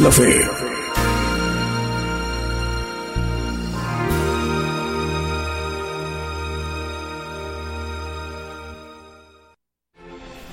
La Fe.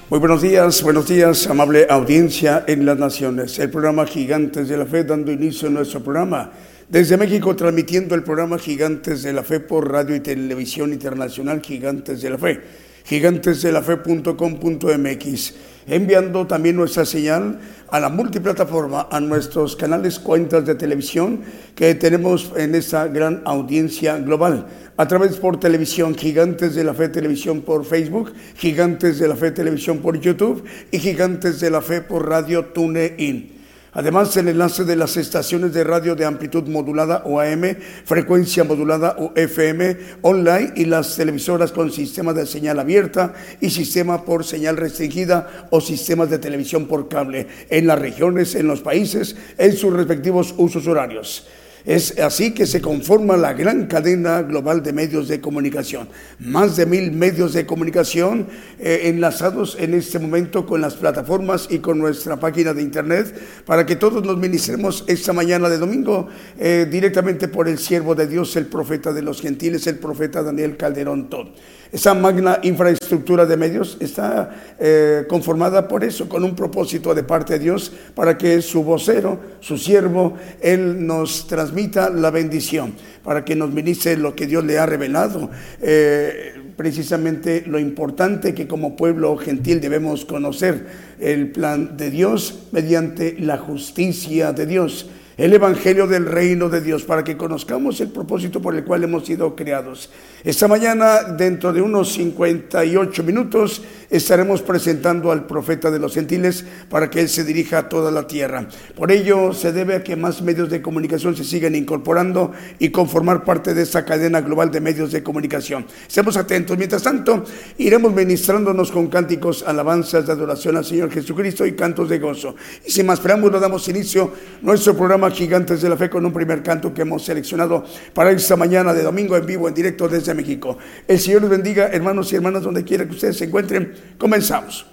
Muy buenos días, buenos días, amable audiencia en las naciones. El programa Gigantes de la Fe dando inicio a nuestro programa. Desde México transmitiendo el programa Gigantes de la Fe por radio y televisión internacional Gigantes de la Fe gigantesdelafe.com.mx, enviando también nuestra señal a la multiplataforma, a nuestros canales, cuentas de televisión que tenemos en esta gran audiencia global. A través por televisión, Gigantes de la Fe Televisión por Facebook, Gigantes de la Fe Televisión por YouTube y Gigantes de la Fe por Radio TuneIn. Además, el enlace de las estaciones de radio de amplitud modulada o AM, frecuencia modulada o FM, online y las televisoras con sistema de señal abierta y sistema por señal restringida o sistemas de televisión por cable en las regiones, en los países, en sus respectivos usos horarios. Es así que se conforma la gran cadena global de medios de comunicación. Más de mil medios de comunicación eh, enlazados en este momento con las plataformas y con nuestra página de internet para que todos nos ministremos esta mañana de domingo eh, directamente por el siervo de Dios, el profeta de los gentiles, el profeta Daniel Calderón Todd. Esa magna infraestructura de medios está eh, conformada por eso, con un propósito de parte de Dios para que su vocero, su siervo, Él nos transmita la bendición, para que nos ministre lo que Dios le ha revelado. Eh, precisamente lo importante que como pueblo gentil debemos conocer el plan de Dios mediante la justicia de Dios el Evangelio del Reino de Dios, para que conozcamos el propósito por el cual hemos sido creados. Esta mañana, dentro de unos 58 minutos, estaremos presentando al profeta de los gentiles para que él se dirija a toda la tierra. Por ello, se debe a que más medios de comunicación se sigan incorporando y conformar parte de esta cadena global de medios de comunicación. Estemos atentos. Mientras tanto, iremos ministrándonos con cánticos, alabanzas de adoración al Señor Jesucristo y cantos de gozo. Y sin más preámbulos, damos inicio a nuestro programa Gigantes de la Fe con un primer canto que hemos seleccionado para esta mañana de domingo en vivo, en directo desde México. El Señor les bendiga, hermanos y hermanas, donde quiera que ustedes se encuentren. Comenzamos.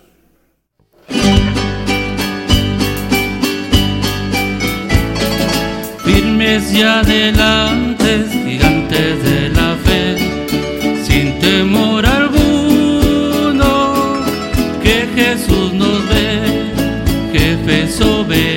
Firmes y adelante, gigantes de la fe, sin temor alguno, que Jesús nos ve, jefe soberano,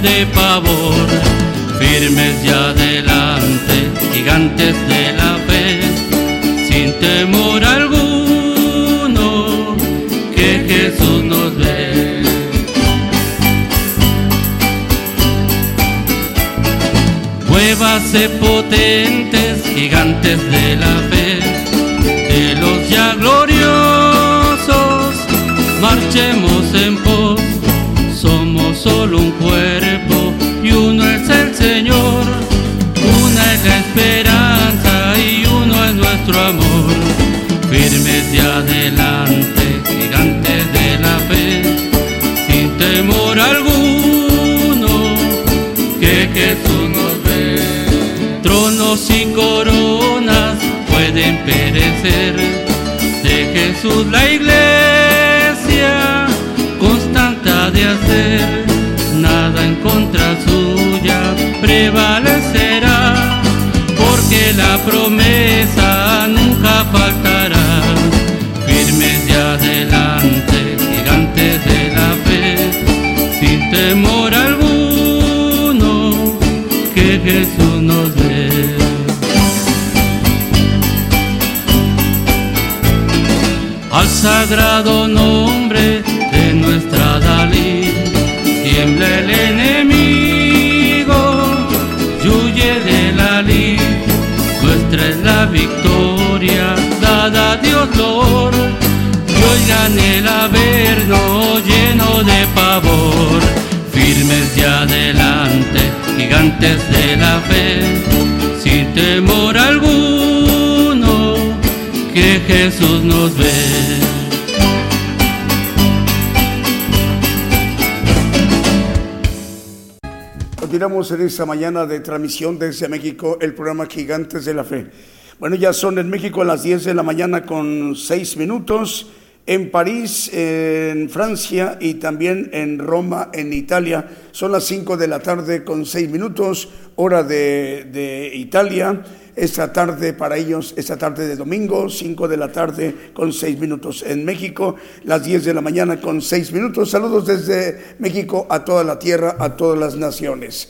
de pavor, firmes y adelante, gigantes de la fe, sin temor alguno Jesús nos ve. Muévase potentes, gigantes de la fe nuestro amor, firmes de adelante, gigantes de la fe, sin temor alguno, que Jesús nos ve. Tronos y coronas pueden perecer, de Jesús la iglesia constante de hacer, nada en contra suya prevalecerá que la promesa Jesús nos ve. Al sagrado nombre de nuestra Dalí, tiembla el enemigo, huye de la lid nuestra es la victoria dada a Dios Lord. Y oigan el averno lleno de pavor, firmes de adelante, gigantes de la fe, sin temor alguno, que Jesús nos ve. Continuamos en esta mañana de transmisión desde México el programa Gigantes de la Fe. Bueno, ya son en México las 10 de la mañana con 6 minutos, en París, en Francia y también en Roma, en Italia. Son las 5 de la tarde con 6 minutos, hora de, Italia esta tarde para ellos, esta tarde de domingo, 5 de la tarde con 6 minutos. En México, las 10 de la mañana con 6 minutos. Saludos desde México a toda la tierra, a todas las naciones.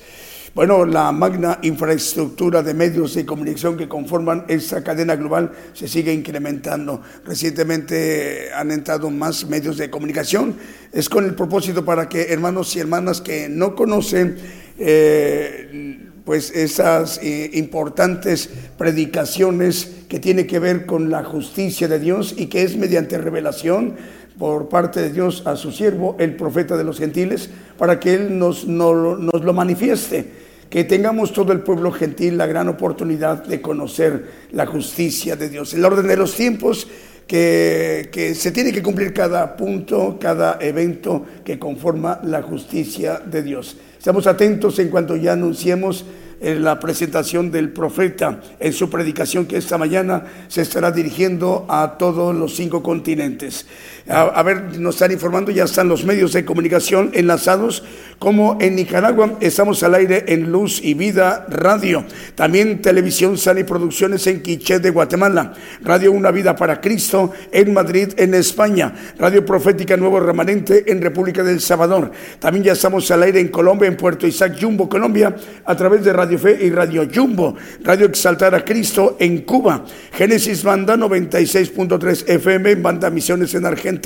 Bueno, la magna infraestructura de medios de comunicación que conforman esta cadena global se sigue incrementando. Recientemente han entrado más medios de comunicación. Es con el propósito para que hermanos y hermanas que no conocen eh, pues esas eh, importantes predicaciones que tiene que ver con la justicia de Dios y que es mediante revelación por parte de Dios a su siervo, el profeta de los gentiles, para que Él nos, nos lo manifieste, que tengamos todo el pueblo gentil la gran oportunidad de conocer la justicia de Dios. El orden de los tiempos que, que, se tiene que cumplir cada punto, cada evento que conforma la justicia de Dios. Estamos atentos en cuanto ya anunciemos en la presentación del profeta en su predicación que esta mañana se estará dirigiendo a todos los cinco continentes. A, ver, nos están informando, ya están los medios de comunicación enlazados, como en Nicaragua estamos al aire en Luz y Vida Radio, también Televisión Sana y Producciones en Quiché de Guatemala, Radio Una Vida para Cristo en Madrid, en España, Radio Profética Nuevo Remanente en República del Salvador, también ya estamos al aire en Colombia, en Puerto Isaac, Jumbo, Colombia, a través de Radio Fe y Radio Jumbo, Radio Exaltar a Cristo en Cuba, Génesis Banda 96.3 FM Banda Misiones en Argentina,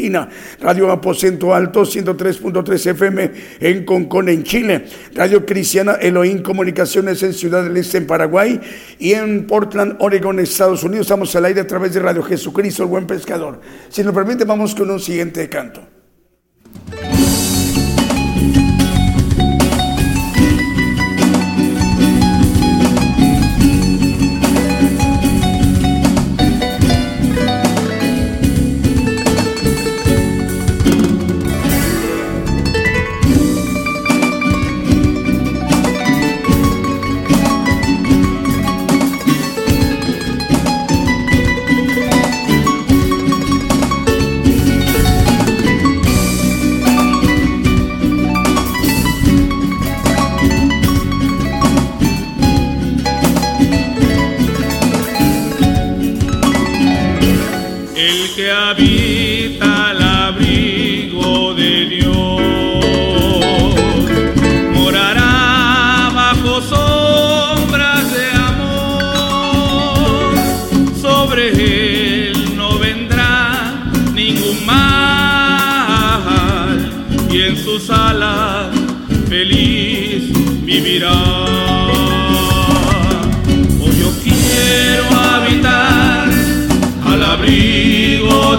Radio Aposento Alto 103.3 FM en Concón en Chile, Radio Cristiana Elohim Comunicaciones en Ciudad del Este en Paraguay y en Portland, Oregon, Estados Unidos. Estamos al aire a través de Radio Jesucristo, el buen pescador. Si nos permite, vamos con un siguiente canto.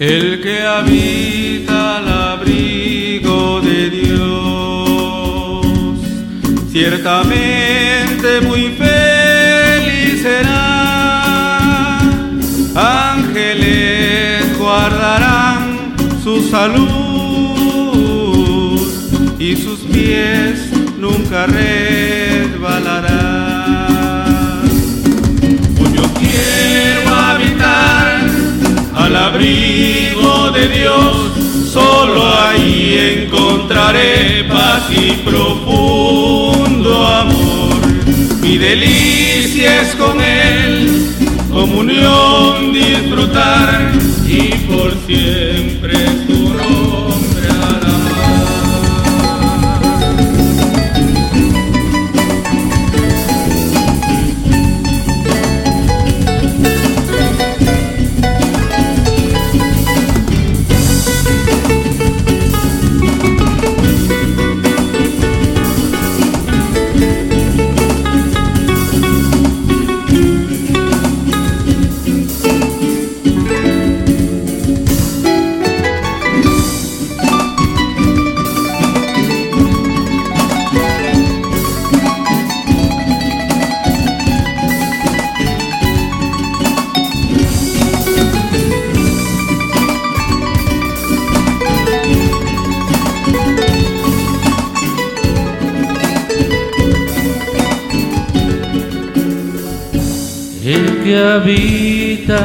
El que habita al abrigo de Dios, ciertamente muy feliz será. Ángeles guardarán su salud y sus pies nunca resbalarán. Abrigo de Dios, solo ahí encontraré paz y profundo amor. Mi delicia es con Él, comunión disfrutar y por siempre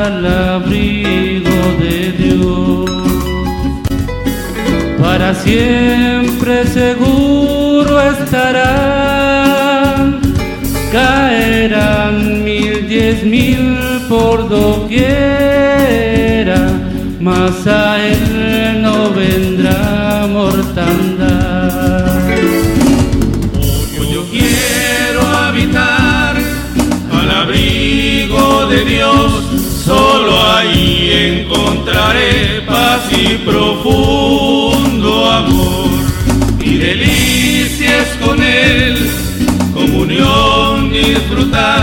al abrigo de Dios, para siempre seguro estará. Caerán mil, diez mil por doquiera, mas a él paz y profundo amor. Mi delicia es con Él, comunión disfrutar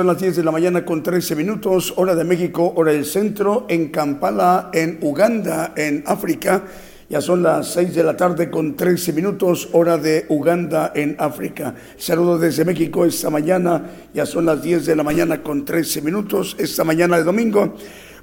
son las 10 de la mañana con 13 minutos, hora de México, hora del centro, en Kampala, en Uganda, en África. Ya son las 6 de la tarde con 13 minutos, hora de Uganda, en África. Saludo desde México esta mañana, ya son las 10 de la mañana con 13 minutos, esta mañana de domingo.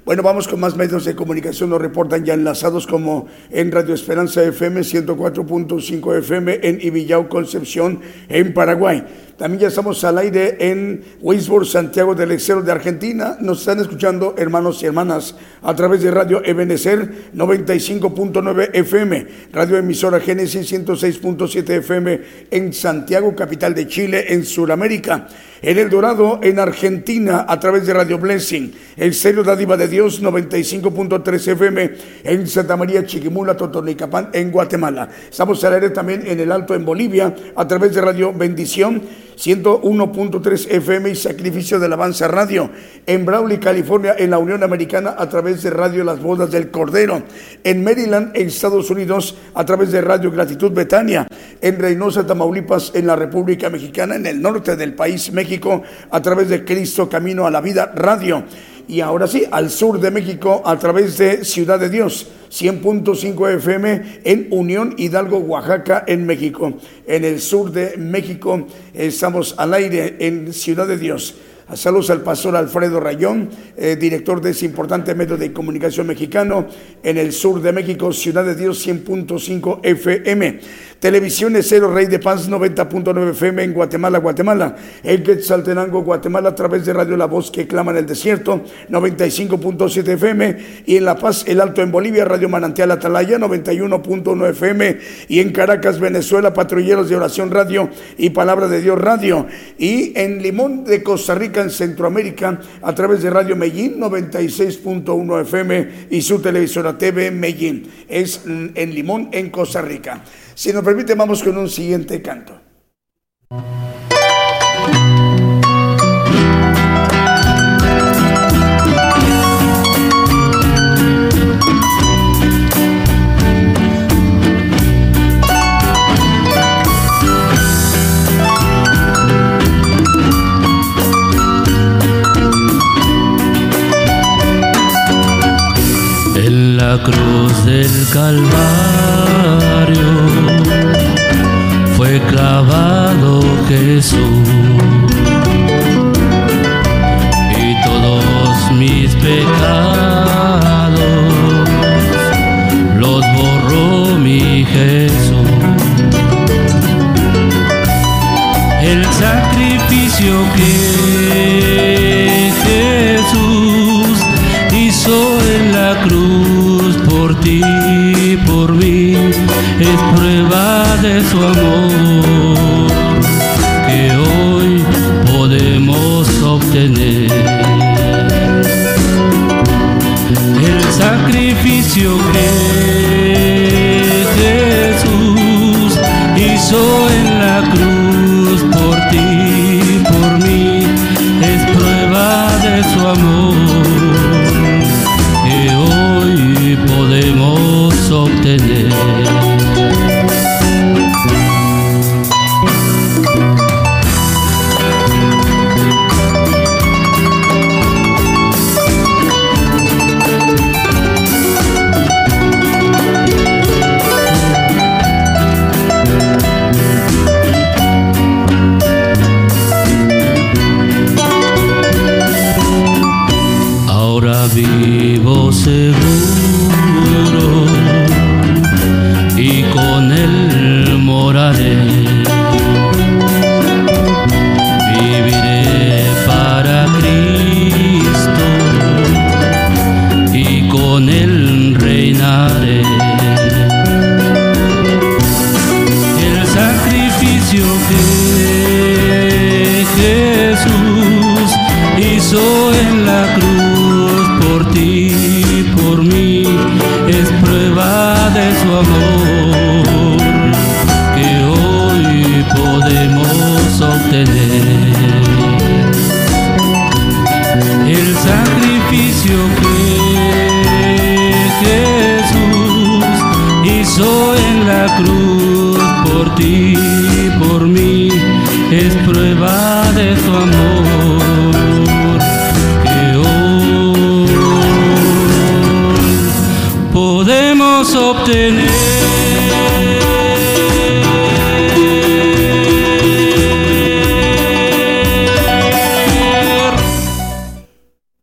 Bueno, vamos con más medios de comunicación, nos reportan ya enlazados como en Radio Esperanza FM 104.5 FM en Ibillau, Concepción, en Paraguay. También ya estamos al aire en Weisburg, Santiago del Estero de Argentina. Nos están escuchando hermanos y hermanas a través de Radio Ebenecer 95.9 FM, Radio Emisora Génesis 106.7 FM en Santiago, capital de Chile, en Sudamérica. En El Dorado, en Argentina, a través de Radio Blessing. El Serio Dádiva de Dios 95.3 FM en Santa María, Chiquimula, Totonicapán, en Guatemala. Estamos al aire también en el Alto, en Bolivia, a través de Radio Bendición 101.3 FM y Sacrificio de la Avanza Radio. En Brawley, California, en la Unión Americana, a través de Radio Las Bodas del Cordero. En Maryland, en Estados Unidos, a través de Radio Gratitud Betania. En Reynosa, Tamaulipas, en la República Mexicana, en el norte del país, México, a través de Cristo Camino a la Vida Radio y ahora sí, al sur de México a través de Ciudad de Dios, 100.5 FM en Unión Hidalgo, Oaxaca, en México. En el sur de México estamos al aire en Ciudad de Dios. Saludos al pastor Alfredo Rayón, eh, director de ese importante medio de comunicación mexicano en el sur de México, Ciudad de Dios 100.5 FM. Televisiones Cero Rey de Paz 90.9 FM en Guatemala, Guatemala. El Quetzaltenango, Guatemala a través de Radio La Voz que clama en el desierto 95.7 FM y en La Paz, El Alto en Bolivia, Radio Manantial Atalaya 91.9 FM y en Caracas, Venezuela, Patrulleros de Oración Radio y Palabra de Dios Radio y en Limón de Costa Rica en Centroamérica a través de Radio Medellín 96.1 FM y su televisora TV Medellín. Es en Limón en Costa Rica. Si nos permite, vamos con un siguiente canto. La cruz del Calvario fue clavado Jesús y todos mis pecados los borró mi Jesús. El sacrificio que Jesús hizo en la cruz ti, por mí, es prueba de su amor que hoy podemos obtener. El sacrificio que Jesús hizo podemos cruz por ti, por mí, es prueba de su amor que hoy podemos obtener.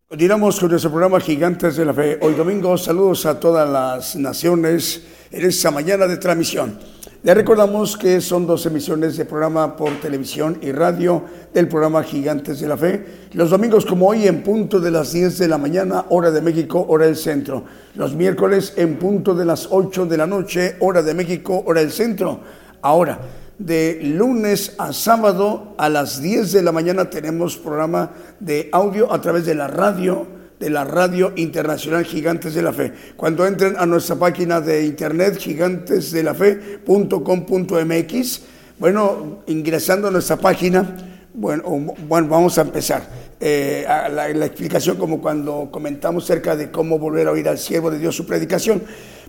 Continuamos con nuestro programa Gigantes de la Fe. Hoy domingo saludos a todas las naciones en esta mañana de transmisión. Le recordamos que son dos emisiones de programa por televisión y radio del programa Gigantes de la Fe. Los domingos como hoy en punto de las 10 de la mañana, hora de México, hora del centro. Los miércoles en punto de las 8 de la noche, hora de México, hora del centro. Ahora, de lunes a sábado a las 10 de la mañana tenemos programa de audio a través de la radio, de la radio internacional Gigantes de la Fe. Cuando entren a nuestra página de internet gigantesdelafe.com.mx Bueno, ingresando a nuestra página, bueno, bueno vamos a empezar. Eh, la, explicación como cuando comentamos cerca de cómo volver a oír al siervo de Dios su predicación.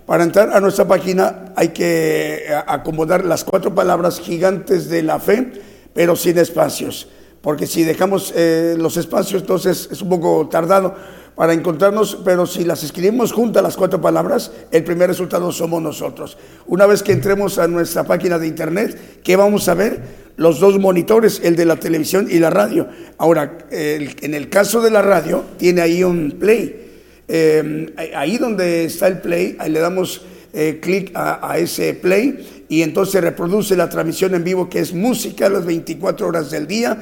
Para entrar a nuestra página hay que eh, acomodar las cuatro palabras gigantes de la fe, pero sin espacios. Porque si dejamos eh, los espacios, entonces es un poco tardado para encontrarnos, pero si las escribimos juntas las cuatro palabras, el primer resultado somos nosotros. Una vez que entremos a nuestra página de internet, ¿qué vamos a ver? Los dos monitores, el de la televisión y la radio. Ahora, en el caso de la radio, tiene ahí un play. Eh, ahí donde está el play, le damos eh, clic a, a ese play y entonces reproduce la transmisión en vivo que es música las 24 horas del día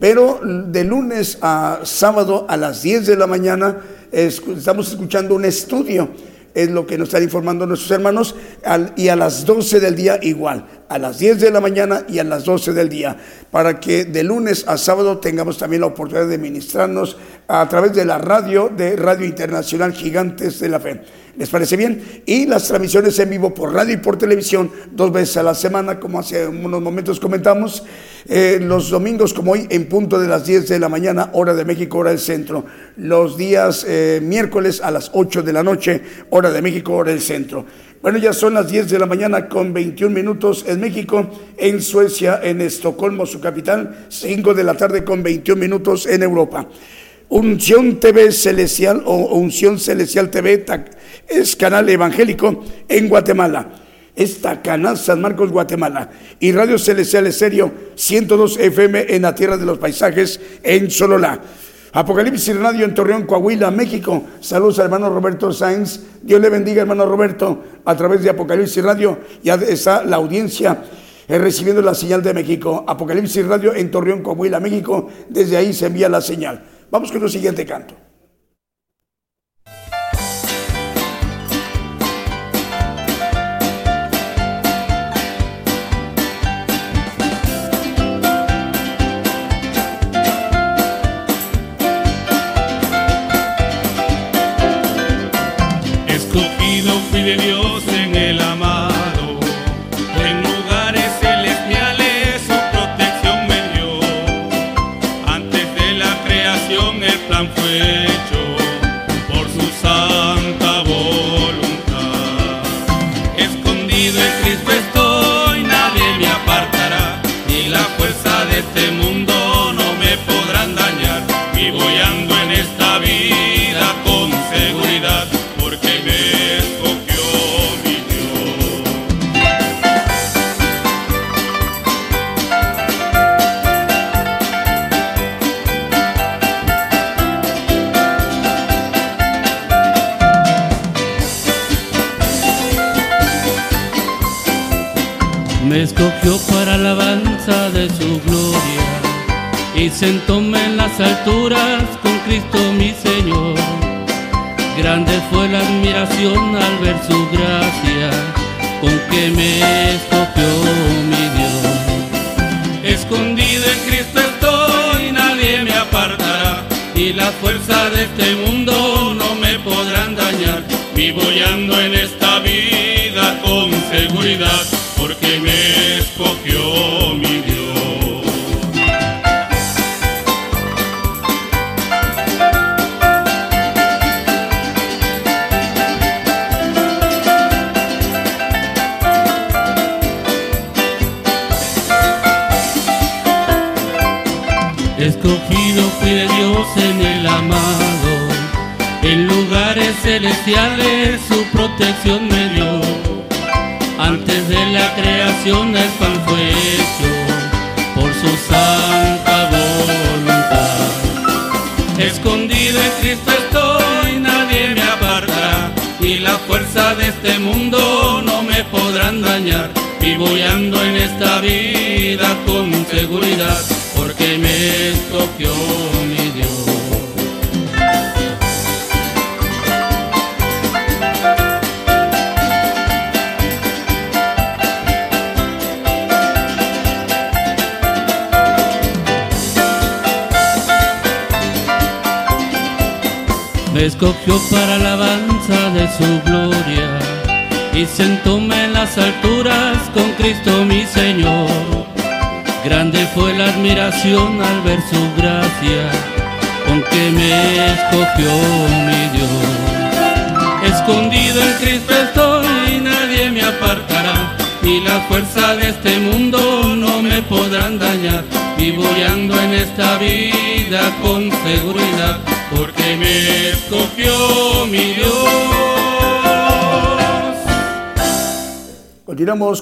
pero de lunes a sábado a las 10 de la mañana estamos escuchando un estudio, es lo que nos están informando nuestros hermanos, y a las 12 del día igual, a las 10 de la mañana y a las 12 del día, para que de lunes a sábado tengamos también la oportunidad de ministrarnos a través de la radio de Radio Internacional Gigantes de la Fe. ¿Les parece bien? Y las transmisiones en vivo por radio y por televisión dos veces a la semana, como hace unos momentos comentamos. Eh, los domingos como hoy en punto de las 10 de la mañana, hora de México, hora del centro. Los días eh, miércoles a las 8 de la noche, hora de México, hora del centro. Bueno, ya son las 10 de la mañana con 21 minutos en México, en Suecia, en Estocolmo, su capital, 5 de la tarde con 21 minutos en Europa. Unción TV Celestial o Unción Celestial TV es canal evangélico en Guatemala. Esta canal San Marcos, Guatemala. Y Radio Celestial Estéreo 102 FM en la Tierra de los Paisajes en Sololá. Apocalipsis Radio en Torreón, Coahuila, México. Saludos al hermano Roberto Sáenz. Dios le bendiga, hermano Roberto. A través de Apocalipsis Radio ya está la audiencia eh, recibiendo la señal de México. Apocalipsis Radio en Torreón, Coahuila, México. Desde ahí se envía la señal. Vamos con el siguiente canto.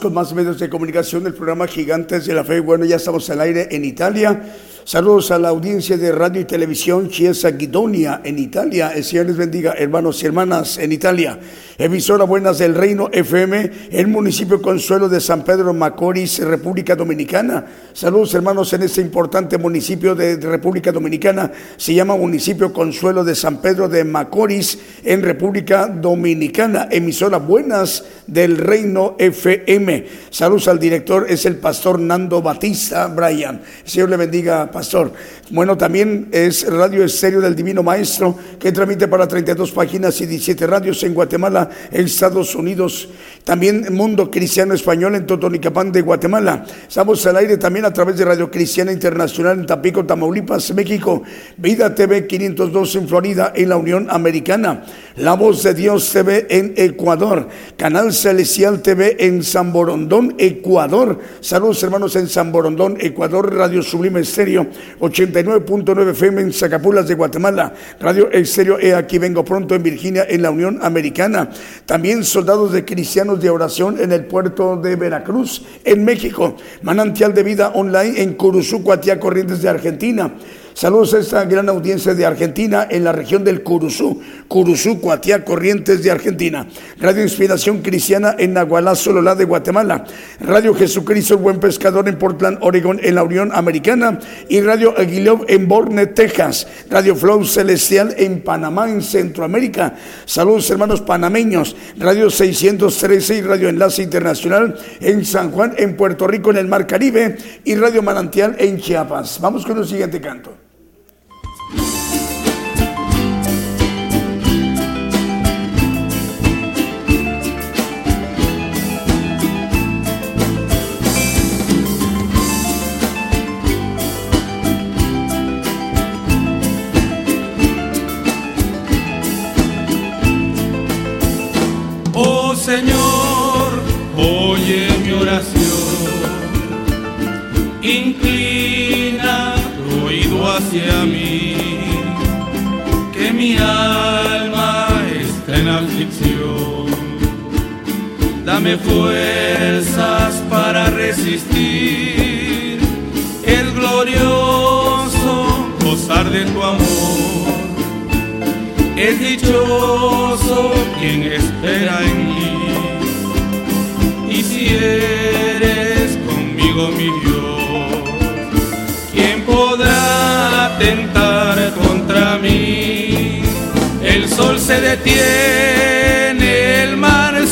Con más medios de comunicación del programa Gigantes de la Fe. Bueno, ya estamos al aire en Italia. Saludos a la audiencia de radio y televisión Chiesa Guidonia en Italia. El Señor les bendiga, hermanos y hermanas en Italia. Emisora Buenas del Reino FM, el municipio Consuelo de San Pedro Macorís, República Dominicana. Saludos hermanos en este importante municipio de República Dominicana. Se llama municipio Consuelo de San Pedro de Macorís en República Dominicana. Emisora Buenas del Reino FM. Saludos al director, es el pastor Nando Batista Brian. El Señor le bendiga, pastor. Bueno, también es Radio Estéreo del Divino Maestro que transmite para 32 páginas y 17 radios en Guatemala Estados Unidos, también Mundo Cristiano Español en Totonicapán de Guatemala. Estamos al aire también a través de Radio Cristiana Internacional en Tapico, Tamaulipas, México, Vida TV 502 en Florida, en la Unión Americana, La Voz de Dios TV en Ecuador, Canal Celestial TV en San Borondón, Ecuador. Saludos hermanos en San Borondón, Ecuador, Radio Sublime Estéreo 89.9 FM en Zacapulas de Guatemala, Radio Estéreo E aquí vengo pronto en Virginia, en la Unión Americana. También soldados de cristianos de oración en el puerto de Veracruz, en México. Manantial de vida online en Curuzú, Cuatía, Corrientes de Argentina. Saludos a esta gran audiencia de Argentina en la región del Curuzú, Curuzú, Cuatiá, Corrientes de Argentina. Radio Inspiración Cristiana en Nahualá, Sololá de Guatemala. Radio Jesucristo, el Buen Pescador en Portland, Oregon, en la Unión Americana. Y Radio Aguilov en Borne, Texas. Radio Flow Celestial en Panamá, en Centroamérica. Saludos hermanos panameños. Radio 613 y Radio Enlace Internacional en San Juan, en Puerto Rico, en el Mar Caribe. Y Radio Manantial en Chiapas. Vamos con el siguiente canto. Dame fuerzas para resistir el glorioso gozar de tu amor es dichoso quien espera en mí. Y si eres conmigo mi Dios, ¿quién podrá tentar contra mí? El sol se detiene,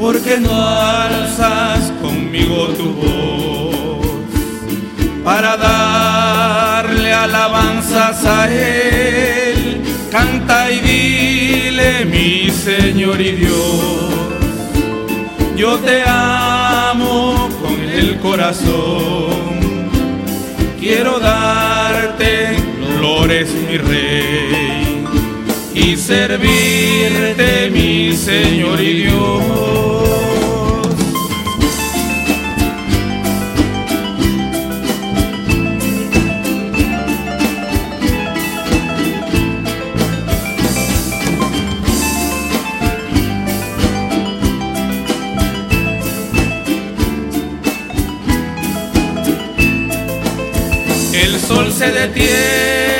Porque no alzas conmigo tu voz para darle alabanzas a Él. Canta y dile, mi Señor y Dios, yo te amo con el corazón. Quiero darte flores, mi Rey, y servirte, mi Señor y Dios. El sol se detiene,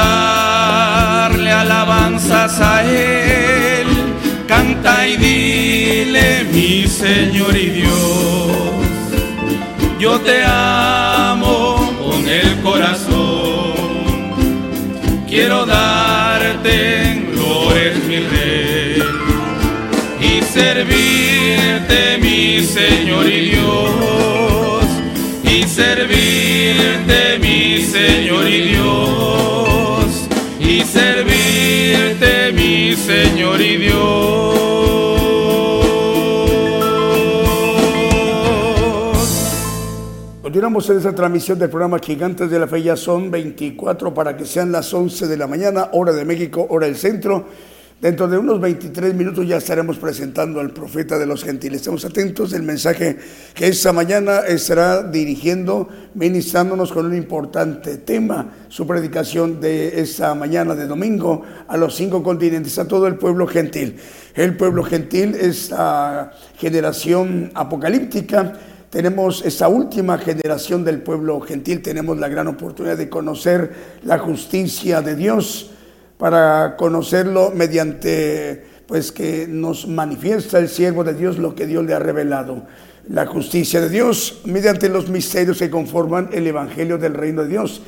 darle alabanzas a Él. Canta y dile, mi Señor y Dios, yo te amo con el corazón. Quiero darte gloria, mi Rey, y servirte, mi Señor y Dios, y servirte, mi Señor y Dios, Señor y Dios. Continuamos en esta transmisión del programa Gigantes de la Fe. Ya son 24 para que sean las 11 de la mañana, hora de México, hora del centro. Dentro de unos 23 minutos ya estaremos presentando al profeta de los gentiles. Estamos atentos del mensaje que esta mañana estará dirigiendo, ministrándonos con un importante tema, su predicación de esta mañana de domingo a los cinco continentes, a todo el pueblo gentil. El pueblo gentil, esta generación apocalíptica, tenemos esta última generación del pueblo gentil, tenemos la gran oportunidad de conocer la justicia de Dios para conocerlo mediante pues que nos manifiesta el siervo de Dios lo que Dios le ha revelado. La justicia de Dios mediante los misterios que conforman el Evangelio del Reino de Dios.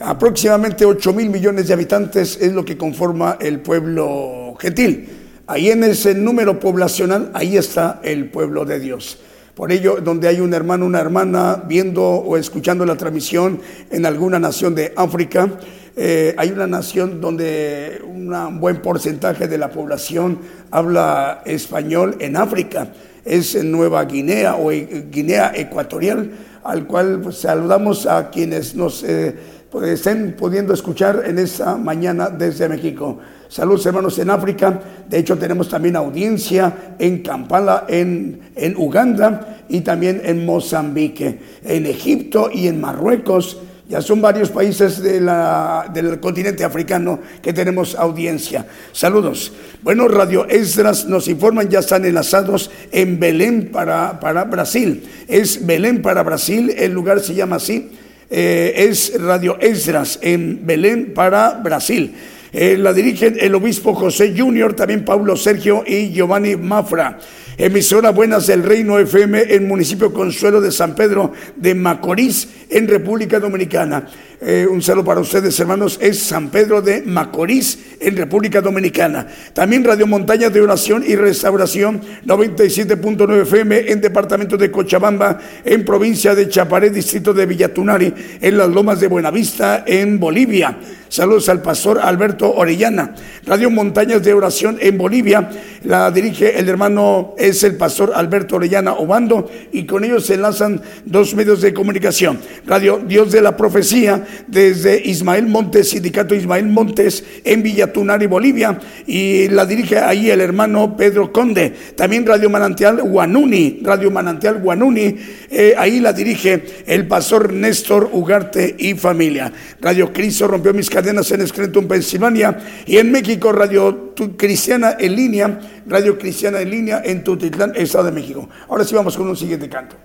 Aproximadamente 8 mil millones de habitantes es lo que conforma el pueblo gentil. Ahí en ese número poblacional, ahí está el pueblo de Dios. Por ello, donde hay un hermano, una hermana viendo o escuchando la transmisión en alguna nación de África, eh, hay una nación donde un buen porcentaje de la población habla español en África. Es en Nueva Guinea o Guinea Ecuatorial, al cual pues, saludamos a quienes nos eh, pues, estén pudiendo escuchar en esta mañana desde México. Saludos hermanos en África. De hecho tenemos también audiencia en Kampala, en, en Uganda y también en Mozambique, en Egipto y en Marruecos. Ya son varios países del continente africano que tenemos audiencia. Saludos. Bueno, Radio Esdras nos informan, ya están enlazados en Belén para, para Brasil. Es Belén para Brasil, el lugar se llama así. Eh, es Radio Esdras en Belén para Brasil. Eh, la dirigen el obispo José Junior, también Pablo Sergio y Giovanni Mafra. Emisora Buenas del Reino FM en municipio Consuelo de San Pedro de Macorís en República Dominicana. Eh, un saludo para ustedes, hermanos. Es San Pedro de Macorís en República Dominicana. También Radio Montaña de Oración y Restauración 97.9 FM en Departamento de Cochabamba, en provincia de Chaparé, distrito de Villatunari, en las Lomas de Buenavista, en Bolivia. Saludos al pastor Alberto Orellana. Radio Montañas de Oración en Bolivia. La dirige el hermano, es el pastor Alberto Orellana Obando y con ellos se enlazan dos medios de comunicación. Radio Dios de la Profecía desde Ismael Montes, Sindicato Ismael Montes en Villatunari, Bolivia. Y la dirige ahí el hermano Pedro Conde. También Radio Manantial Guanuni, Radio Manantial Guanuni. eh, ahí la dirige el pastor Néstor Ugarte y familia. Radio Cristo rompió mis cadenas en Scranton, Pensilvania. Y en México, Radio Cristiana en línea, Radio Cristiana en línea en Tutitlán, Estado de México. Ahora sí vamos con un siguiente canto.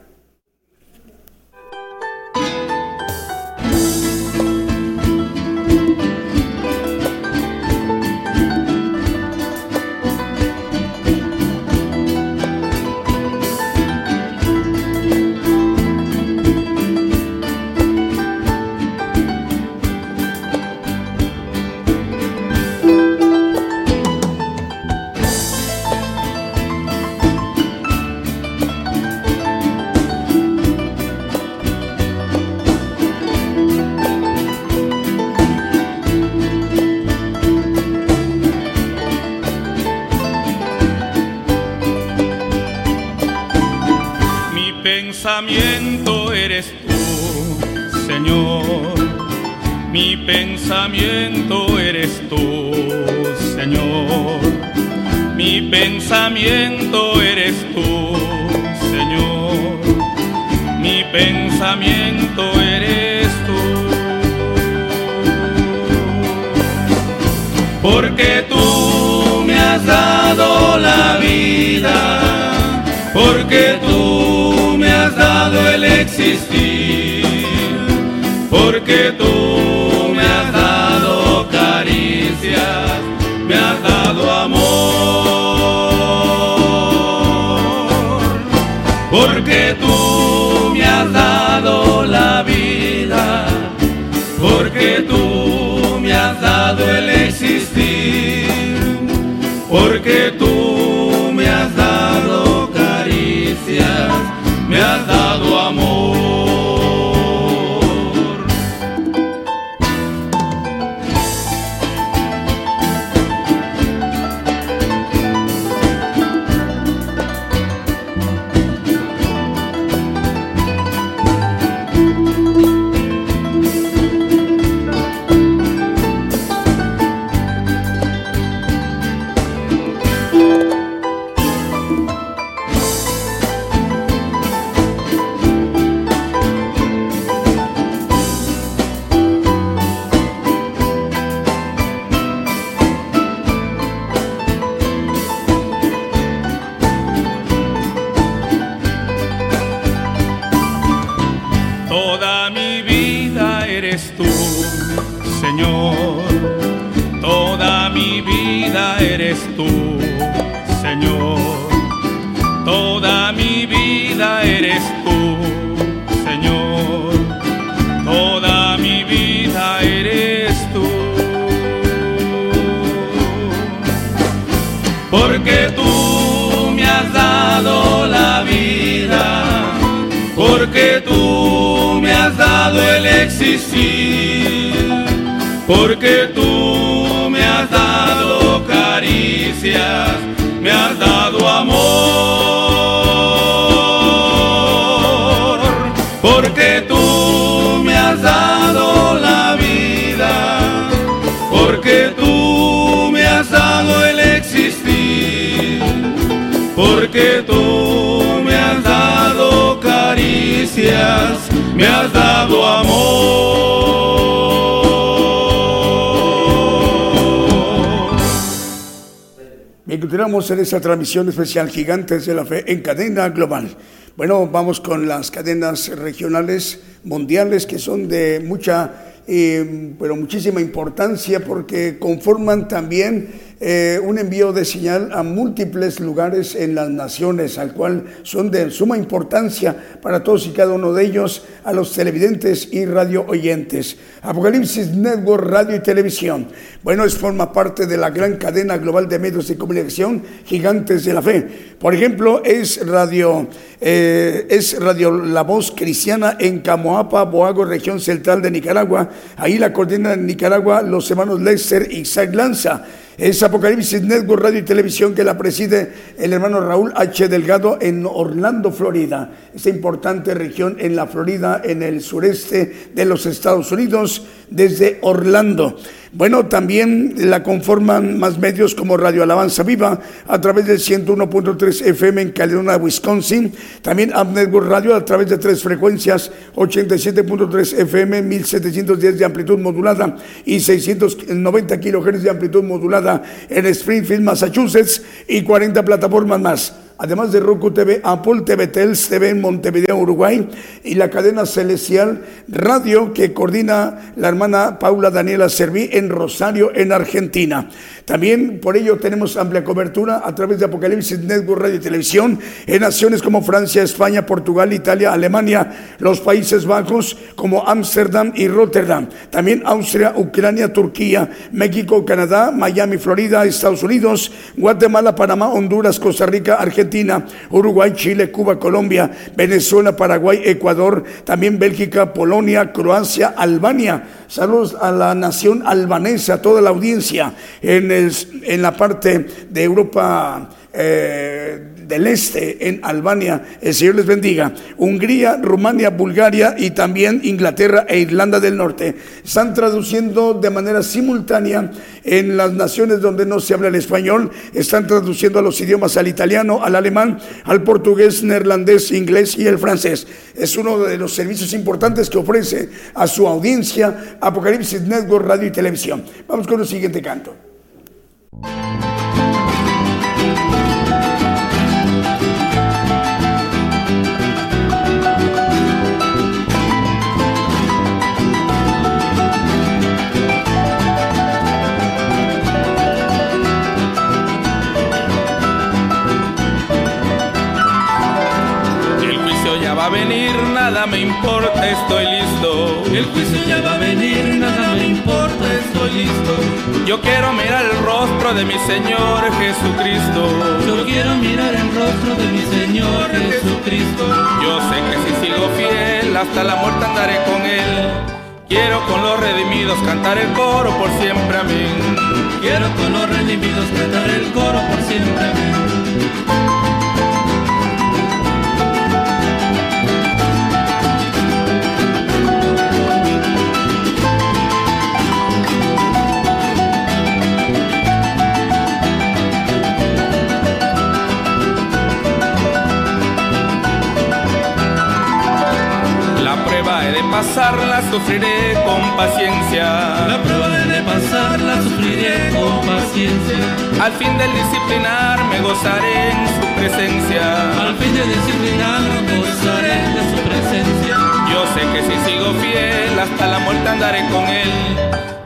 Pensamiento eres tú, Señor. Mi pensamiento eres tú, Señor. Mi pensamiento eres tú, Señor. Mi pensamiento eres tú. Porque tú me has dado la vida. Porque tú el existir. Porque tú me has dado caricias. Me has dado amor. porque tú me has dado la vida, porque tú me has dado el existir, porque tú me has dado amor. La vida porque tú me has dado el existir, porque tú me has dado caricias, me has dado amor, porque tú me has dado porque tú me has dado caricias, me has dado amor. Bien, continuamos en esta transmisión especial Gigantes de la Fe en cadena global. Bueno, vamos con las cadenas regionales mundiales que son de mucha, eh, pero muchísima importancia porque conforman también eh, un envío de señal a múltiples lugares en las naciones, al cual son de suma importancia para todos y cada uno de ellos, a los televidentes y radio oyentes. Apocalipsis Network Radio y Televisión. Bueno, es forma parte de la gran cadena global de medios de comunicación gigantes de la fe. Por ejemplo, es radio, eh, es radio La Voz Cristiana en Camoapa, Boago, región central de Nicaragua. Ahí la coordina en Nicaragua los hermanos Lester y Isaac Lanza. Es Apocalipsis Network Radio y Televisión que la preside el hermano Raúl H. Delgado en Orlando, Florida. Esta importante región en la Florida, en el sureste de los Estados Unidos, desde Orlando. Bueno, también la conforman más medios como Radio Alabanza Viva a través del 101.3 FM en Caledonia, Wisconsin. También Up Radio a través de tres frecuencias, 87.3 FM, 1710 de amplitud modulada y 690 kilohertz de amplitud modulada en Springfield, Massachusetts y 40 plataformas más además de Roku TV, Apple TV, Tels TV en Montevideo, Uruguay, y la cadena Celestial Radio que coordina la hermana Paula Daniela Serví en Rosario, en Argentina. También por ello tenemos amplia cobertura a través de Apocalipsis Network Radio y Televisión en naciones como Francia, España, Portugal, Italia, Alemania, los Países Bajos como Ámsterdam y Rotterdam. También Austria, Ucrania, Turquía, México, Canadá, Miami, Florida, Estados Unidos, Guatemala, Panamá, Honduras, Costa Rica, Argentina. Uruguay, Chile, Cuba, Colombia, Venezuela, Paraguay, Ecuador, también Bélgica, Polonia, Croacia, Albania. Saludos a la nación albanesa, a toda la audiencia en, el, en la parte de Europa. Eh, del Este, en Albania. El Señor les bendiga. Hungría, Rumania, Bulgaria y también Inglaterra e Irlanda del Norte. Están traduciendo de manera simultánea en las naciones donde no se habla el español. Están traduciendo a los idiomas al italiano, al alemán, al portugués, neerlandés, inglés y el francés. Es uno de los servicios importantes que ofrece a su audiencia Apocalipsis Network Radio y Televisión. Vamos con el siguiente canto. Nada me importa, estoy listo. El juicio ya va a venir, nada me importa, estoy listo. Yo quiero mirar el rostro de mi Señor Jesucristo. Yo quiero mirar el rostro de mi Señor Jesucristo. Yo sé que si sigo fiel, hasta la muerte andaré con Él. Quiero con los redimidos cantar el coro por siempre, amén. Quiero con los redimidos cantar el coro por siempre, amén. Pasarla sufriré con paciencia. La prueba de pasarla sufriré con paciencia. Al fin del disciplinar me gozaré en su presencia. Al fin del disciplinar gozaré de su presencia. Yo sé que si sigo fiel hasta la muerte andaré con él.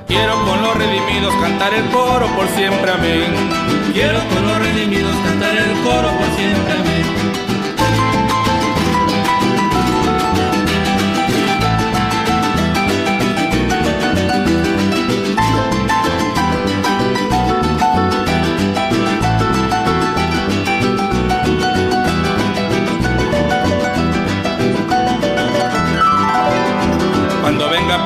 Quiero con los redimidos cantar el coro por siempre, amén. Quiero con los redimidos cantar el coro por siempre, amén.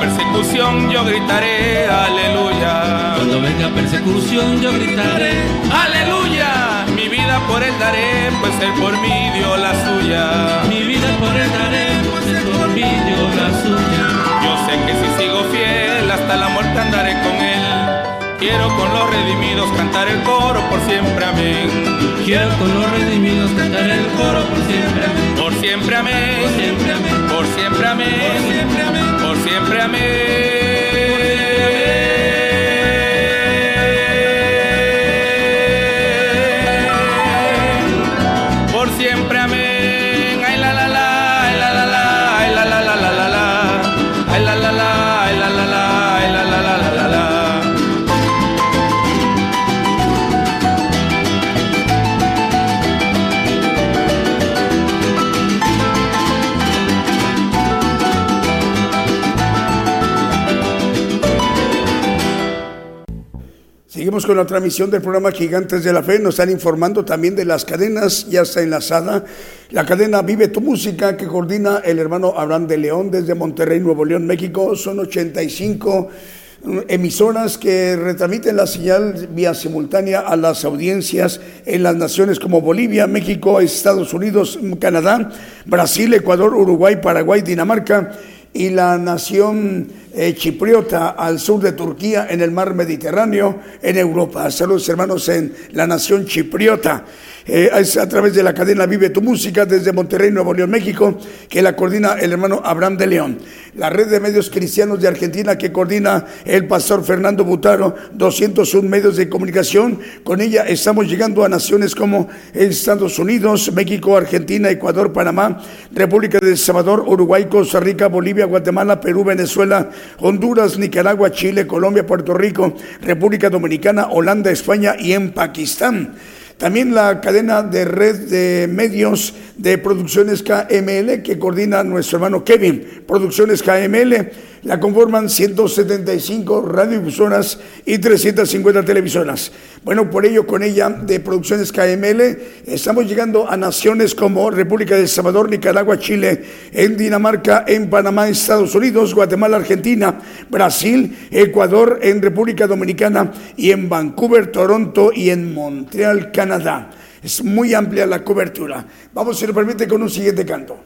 Persecución yo gritaré aleluya. Cuando venga persecución yo gritaré aleluya. Mi vida por él daré, pues él por mí dio la suya. Mi vida por él daré, pues él por mí dio la suya. Yo sé que si sigo fiel hasta la muerte andaré con él. Quiero con los redimidos cantar el coro por siempre, amén. Quiero con los redimidos cantar el coro por siempre, amén. Por siempre, amén. Por siempre, amén. Por siempre, amén. Por siempre, amén siempre amén. Con la transmisión del programa Gigantes de la Fe. Nos están informando también de las cadenas, ya está enlazada. La cadena Vive tu Música, que coordina el hermano Abraham de León desde Monterrey, Nuevo León, México. Son 85 mm, emisoras que retransmiten la señal vía simultánea a las audiencias en las naciones como Bolivia, México, Estados Unidos, Canadá, Brasil, Ecuador, Uruguay, Paraguay, Dinamarca y la nación eh, chipriota al sur de Turquía, en el mar Mediterráneo, en Europa. Saludos hermanos en la nación chipriota. Eh, es a través de la cadena Vive tu Música desde Monterrey, Nuevo León, México, que la coordina el hermano Abraham de León. La red de medios cristianos de Argentina que coordina el pastor Fernando Butaro, 201 medios de comunicación. Con ella estamos llegando a naciones como Estados Unidos, México, Argentina, Ecuador, Panamá, República de El Salvador, Uruguay, Costa Rica, Bolivia, Guatemala, Perú, Venezuela, Honduras, Nicaragua, Chile, Colombia, Puerto Rico, República Dominicana, Holanda, España y en Pakistán. También la cadena de red de medios de Producciones KML que coordina nuestro hermano Kevin. Producciones KML la conforman 175 radiodifusoras y 350 televisoras. Bueno, por ello, con ella de Producciones KML, estamos llegando a naciones como República de Salvador, Nicaragua, Chile, en Dinamarca, en Panamá, Estados Unidos, Guatemala, Argentina, Brasil, Ecuador, en República Dominicana y en Vancouver, Toronto y en Montreal, Canadá. Es muy amplia la cobertura. Vamos, si lo permite, con un siguiente canto.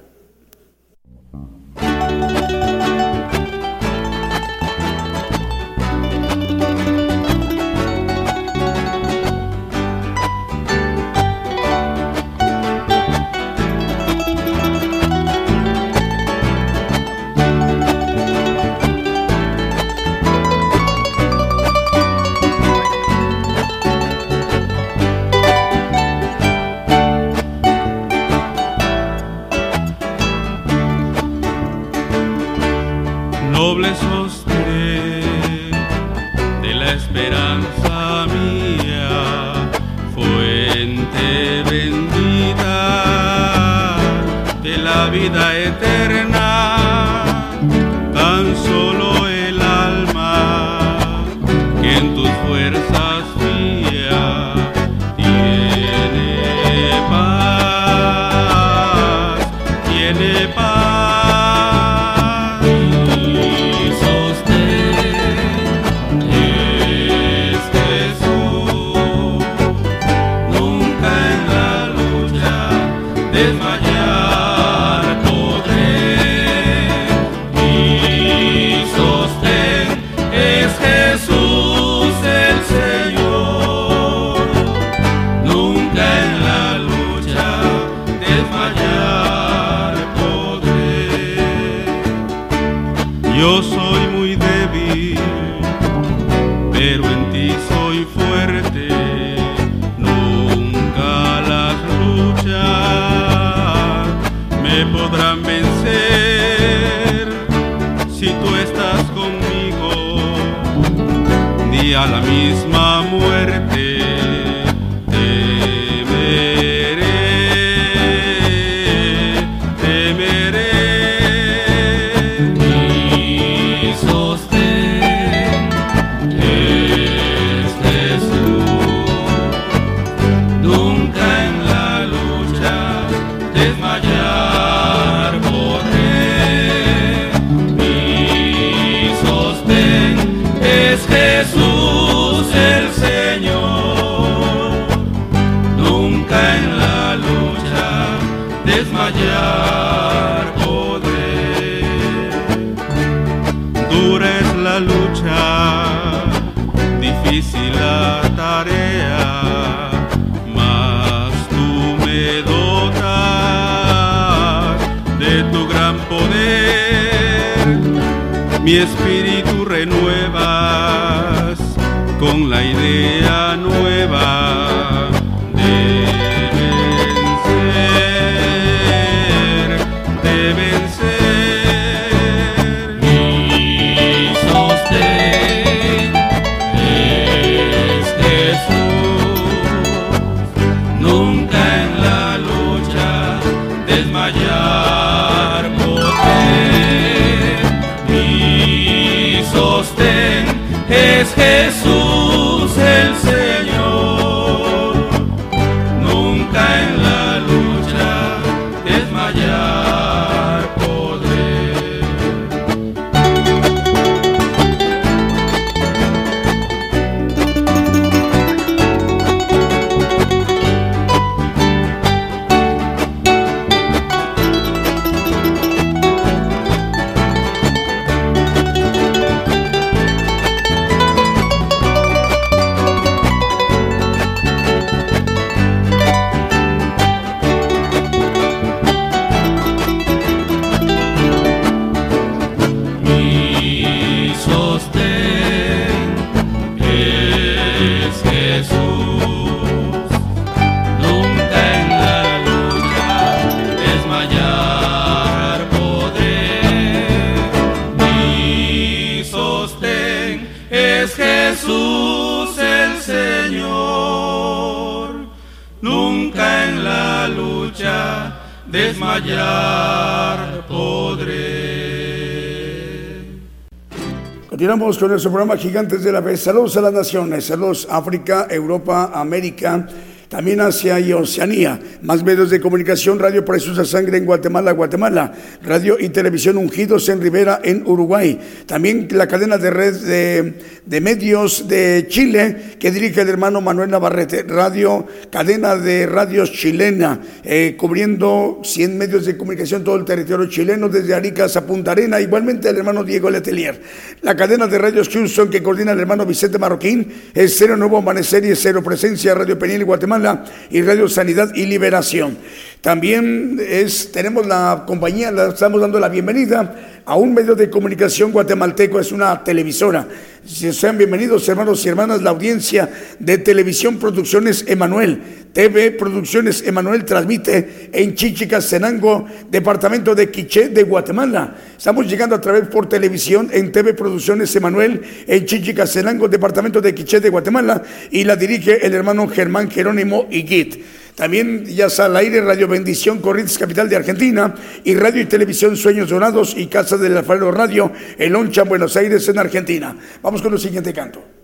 Con nuestro programa Gigantes de la Fe. Saludos a las naciones, saludos África, Europa, América, también Asia y Oceanía. Más medios de comunicación, Radio Preciosa Sangre en Guatemala, Guatemala, Radio y Televisión Ungidos en Rivera, en Uruguay. También la cadena de red de, medios de Chile que dirige el hermano Manuel Navarrete, Radio, cadena de radios chilena, eh, cubriendo 100 medios de comunicación todo el territorio chileno, desde Arica a Punta Arena, igualmente el hermano Diego Letelier. La cadena de radios Houston que coordina el hermano Vicente Marroquín es Cero Nuevo Amanecer y Cero Presencia, Radio Peniel Guatemala y Radio Sanidad y Liberación. También es, tenemos la compañía, le estamos dando la bienvenida a un medio de comunicación guatemalteco, es una televisora. Sean bienvenidos, hermanos y hermanas, la audiencia de Televisión Producciones Emanuel. TV Producciones Emanuel transmite en Chichicastenango, departamento de Quiché de Guatemala. Estamos llegando a través por televisión en TV Producciones Emanuel en Chichicastenango, departamento de Quiché de Guatemala, y la dirige el hermano Germán Jerónimo Iguit. También ya está al aire Radio Bendición Corrientes Capital de Argentina y Radio y Televisión Sueños Dorados y Casa del Alfarero Radio en Loncha, Buenos Aires, en Argentina. Vamos con el siguiente canto.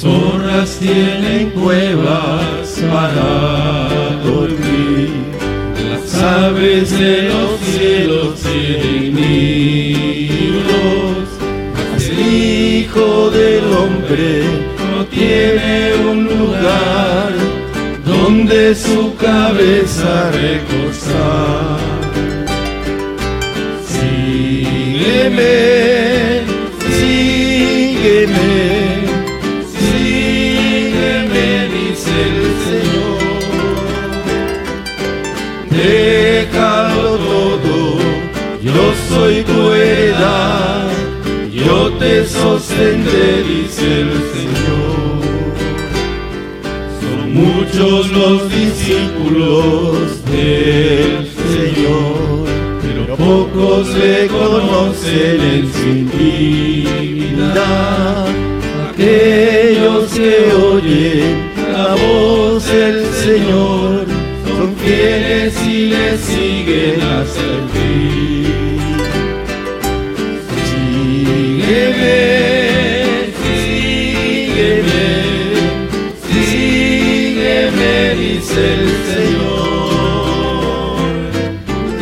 Zorras tienen cuevas para dormir, las aves de los cielos tienen nidos, el Hijo del Hombre no tiene un lugar donde su cabeza recostar. Sígueme, sígueme yo soy tu heredad, yo te sostendré, dice el Señor. Son muchos los discípulos del Señor, pero pocos le conocen en su intimidad. Aquellos que oyen la voz del Señor son fieles y le siguen hasta el fin. Sígueme, dice el Señor.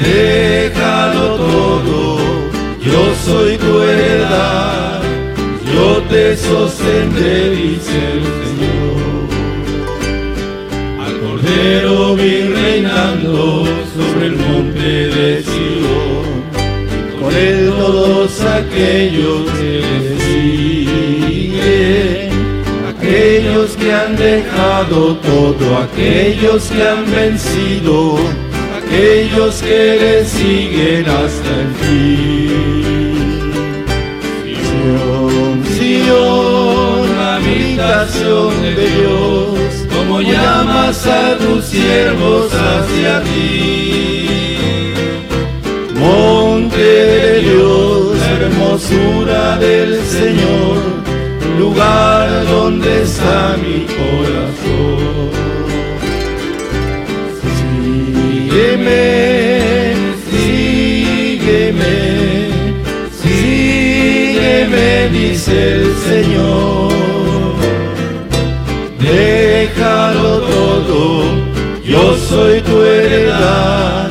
Déjalo todo, yo soy tu heredad, yo te sostendré, dice el Señor. Al Cordero vi reinando sobre el monte de Sion con él todos aquellos que le que han dejado todo, aquellos que han vencido, aquellos que le siguen hasta el fin. Sion, Sion, habitación de Dios, como llamas a tus siervos hacia ti Monte de Dios, hermosura del Señor, lugar donde está mi corazón. Sígueme, sígueme, sígueme, dice el Señor. Déjalo todo, yo soy tu heredad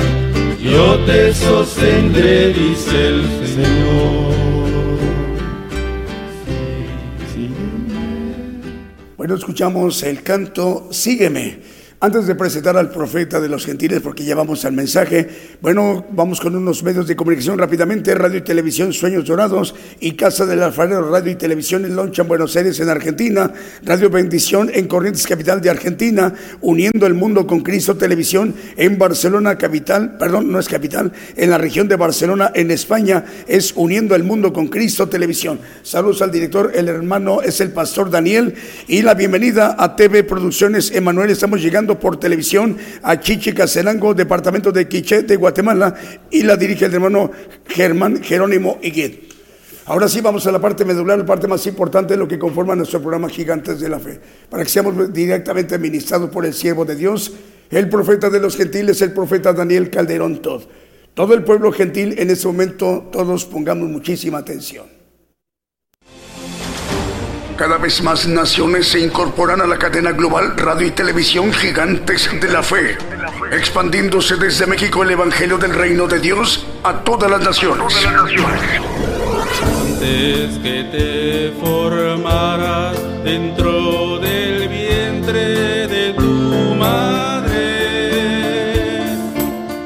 yo te sostendré, dice el Señor. Escuchamos el canto Sígueme antes de presentar al profeta de los gentiles, porque ya vamos al mensaje, bueno, vamos con unos medios de comunicación rápidamente, Radio y Televisión Sueños Dorados y Casa del Alfarero, Radio y Televisión en Loncha, en Buenos Aires, en Argentina, Radio Bendición en Corrientes, capital de Argentina, Uniendo el Mundo con Cristo Televisión en Barcelona, capital, perdón, no es capital, en la región de Barcelona, en España, es Uniendo el Mundo con Cristo Televisión. Saludos al director, el hermano es el pastor Daniel y la bienvenida a TV Producciones. Emanuel, estamos llegando por televisión a Chichi Casenango, departamento de Quiché de Guatemala, y la dirige el hermano Germán Jerónimo Iguet. Ahora sí vamos a la parte medular, la parte más importante de lo que conforma nuestro programa Gigantes de la Fe, para que seamos directamente ministrados por el siervo de Dios, el profeta de los gentiles, el profeta Daniel Calderón Todd. Todo el pueblo gentil en este momento, todos pongamos muchísima atención. Cada vez más naciones se incorporan a la cadena global radio y televisión Gigantes de la Fe, expandiéndose desde México el Evangelio del Reino de Dios a todas las naciones. Antes que te formaras dentro del vientre de tu madre,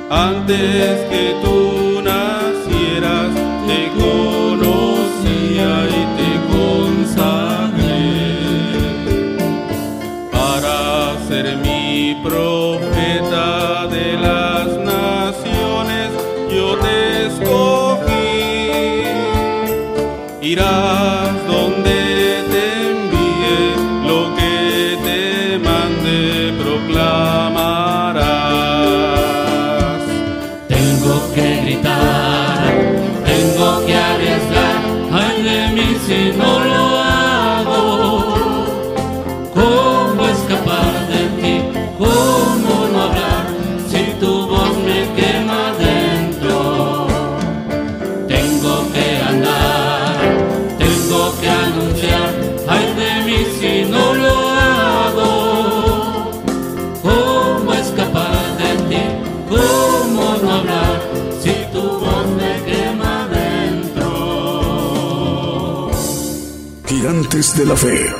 antes que tú De la Fe.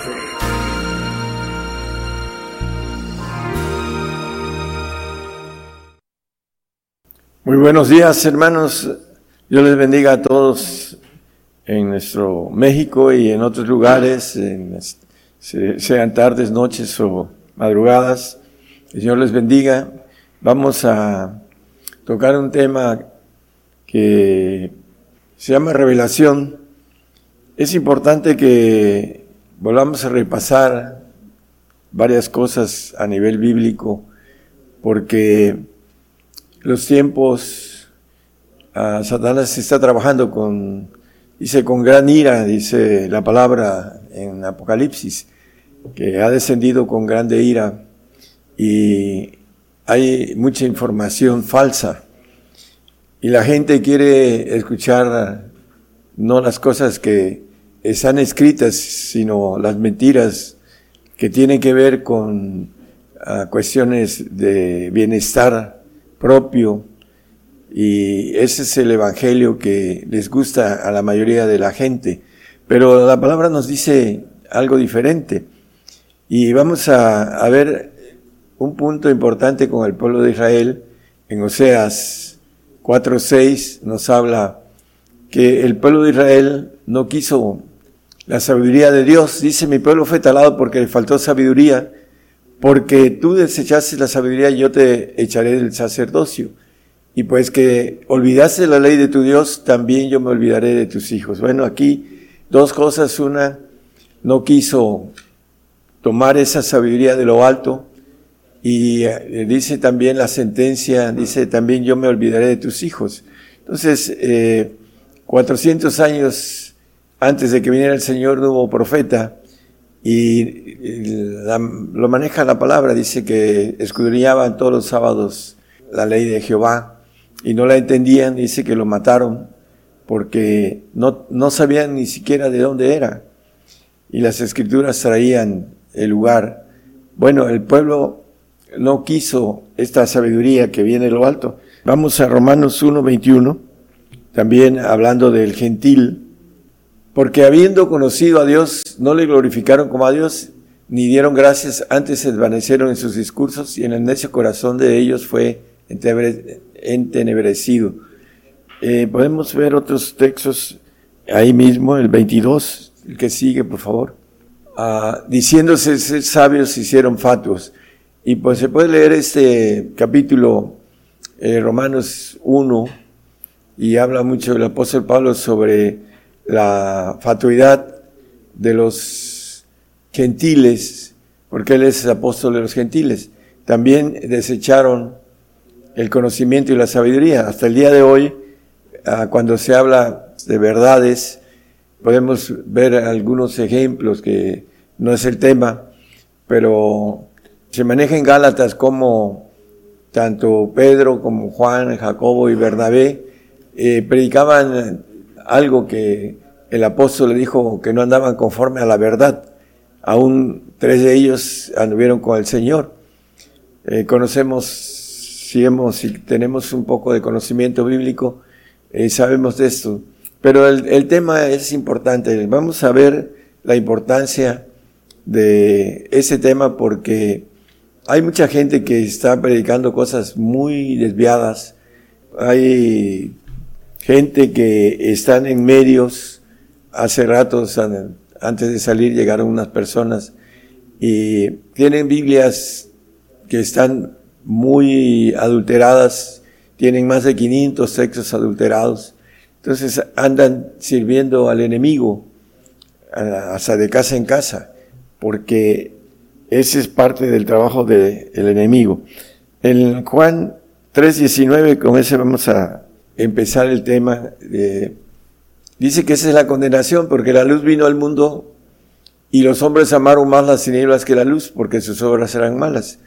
Muy buenos días, hermanos. Dios les bendiga a todos en nuestro México y en otros lugares, sean tardes, noches o madrugadas. El Señor les bendiga. Vamos a tocar un tema que se llama revelación. Es importante que volvamos a repasar varias cosas a nivel bíblico porque los tiempos, ah, Satanás está trabajando con, dice, con gran ira, dice la palabra en Apocalipsis, que ha descendido con grande ira y hay mucha información falsa. Y la gente quiere escuchar no las cosas que están escritas, sino las mentiras que tienen que ver con ah, cuestiones de bienestar propio. Y ese es el evangelio que les gusta a la mayoría de la gente. Pero la palabra nos dice algo diferente. Y vamos a, a ver un punto importante con el pueblo de Israel. En Oseas 4.6 nos habla que el pueblo de Israel no quiso la sabiduría de Dios. Dice, mi pueblo fue talado porque le faltó sabiduría, porque tú desechaste la sabiduría, yo te echaré del sacerdocio. Y pues que olvidaste la ley de tu Dios, también yo me olvidaré de tus hijos. Bueno, aquí dos cosas. Una, no quiso tomar esa sabiduría de lo alto. Y eh, dice también la sentencia, dice también yo me olvidaré de tus hijos. Entonces, eh, 400 años antes de que viniera el Señor no hubo profeta y la- lo maneja la palabra, dice que escudriñaban todos los sábados la ley de Jehová y no la entendían, dice que lo mataron porque no, no sabían ni siquiera de dónde era y las escrituras traían el lugar. Bueno, el pueblo no quiso esta sabiduría que viene de lo alto. Vamos a Romanos 1.21, también hablando del gentil, porque habiendo conocido a Dios, no le glorificaron como a Dios, ni dieron gracias, antes se desvanecieron en sus discursos, y en el necio corazón de ellos fue entenebrecido. Eh, podemos ver otros textos ahí mismo, el 22, el que sigue, por favor. Ah, diciéndose ser sabios se hicieron fatuos. Y pues se puede leer este capítulo, eh, Romanos 1, y habla mucho el apóstol Pablo sobre la fatuidad de los gentiles, porque él es apóstol de los gentiles. también desecharon el conocimiento y la sabiduría. Hasta el día de hoy, ah, cuando se habla de verdades, podemos ver algunos ejemplos que no es el tema, pero se maneja en Gálatas como tanto Pedro como Juan, Jacobo y Bernabé eh, predicaban algo que el apóstol le dijo que no andaban conforme a la verdad. Aún tres de ellos anduvieron con el Señor. Eh, conocemos, si, hemos, si tenemos un poco de conocimiento bíblico, eh, sabemos de esto. Pero el, el, tema es importante. Vamos a ver la importancia de ese tema porque hay mucha gente que está predicando cosas muy desviadas. Hay gente que están en medios. Hace ratos, antes de salir, llegaron unas personas y tienen Biblias que están muy adulteradas, tienen más de 500 textos adulterados. Entonces andan sirviendo al enemigo, hasta de casa en casa, porque ese es parte del trabajo del enemigo. En Juan 3.19, con ese vamos a empezar el tema. dice que esa es la condenación, porque la luz vino al mundo y los hombres amaron más las tinieblas que la luz, porque sus obras eran malas.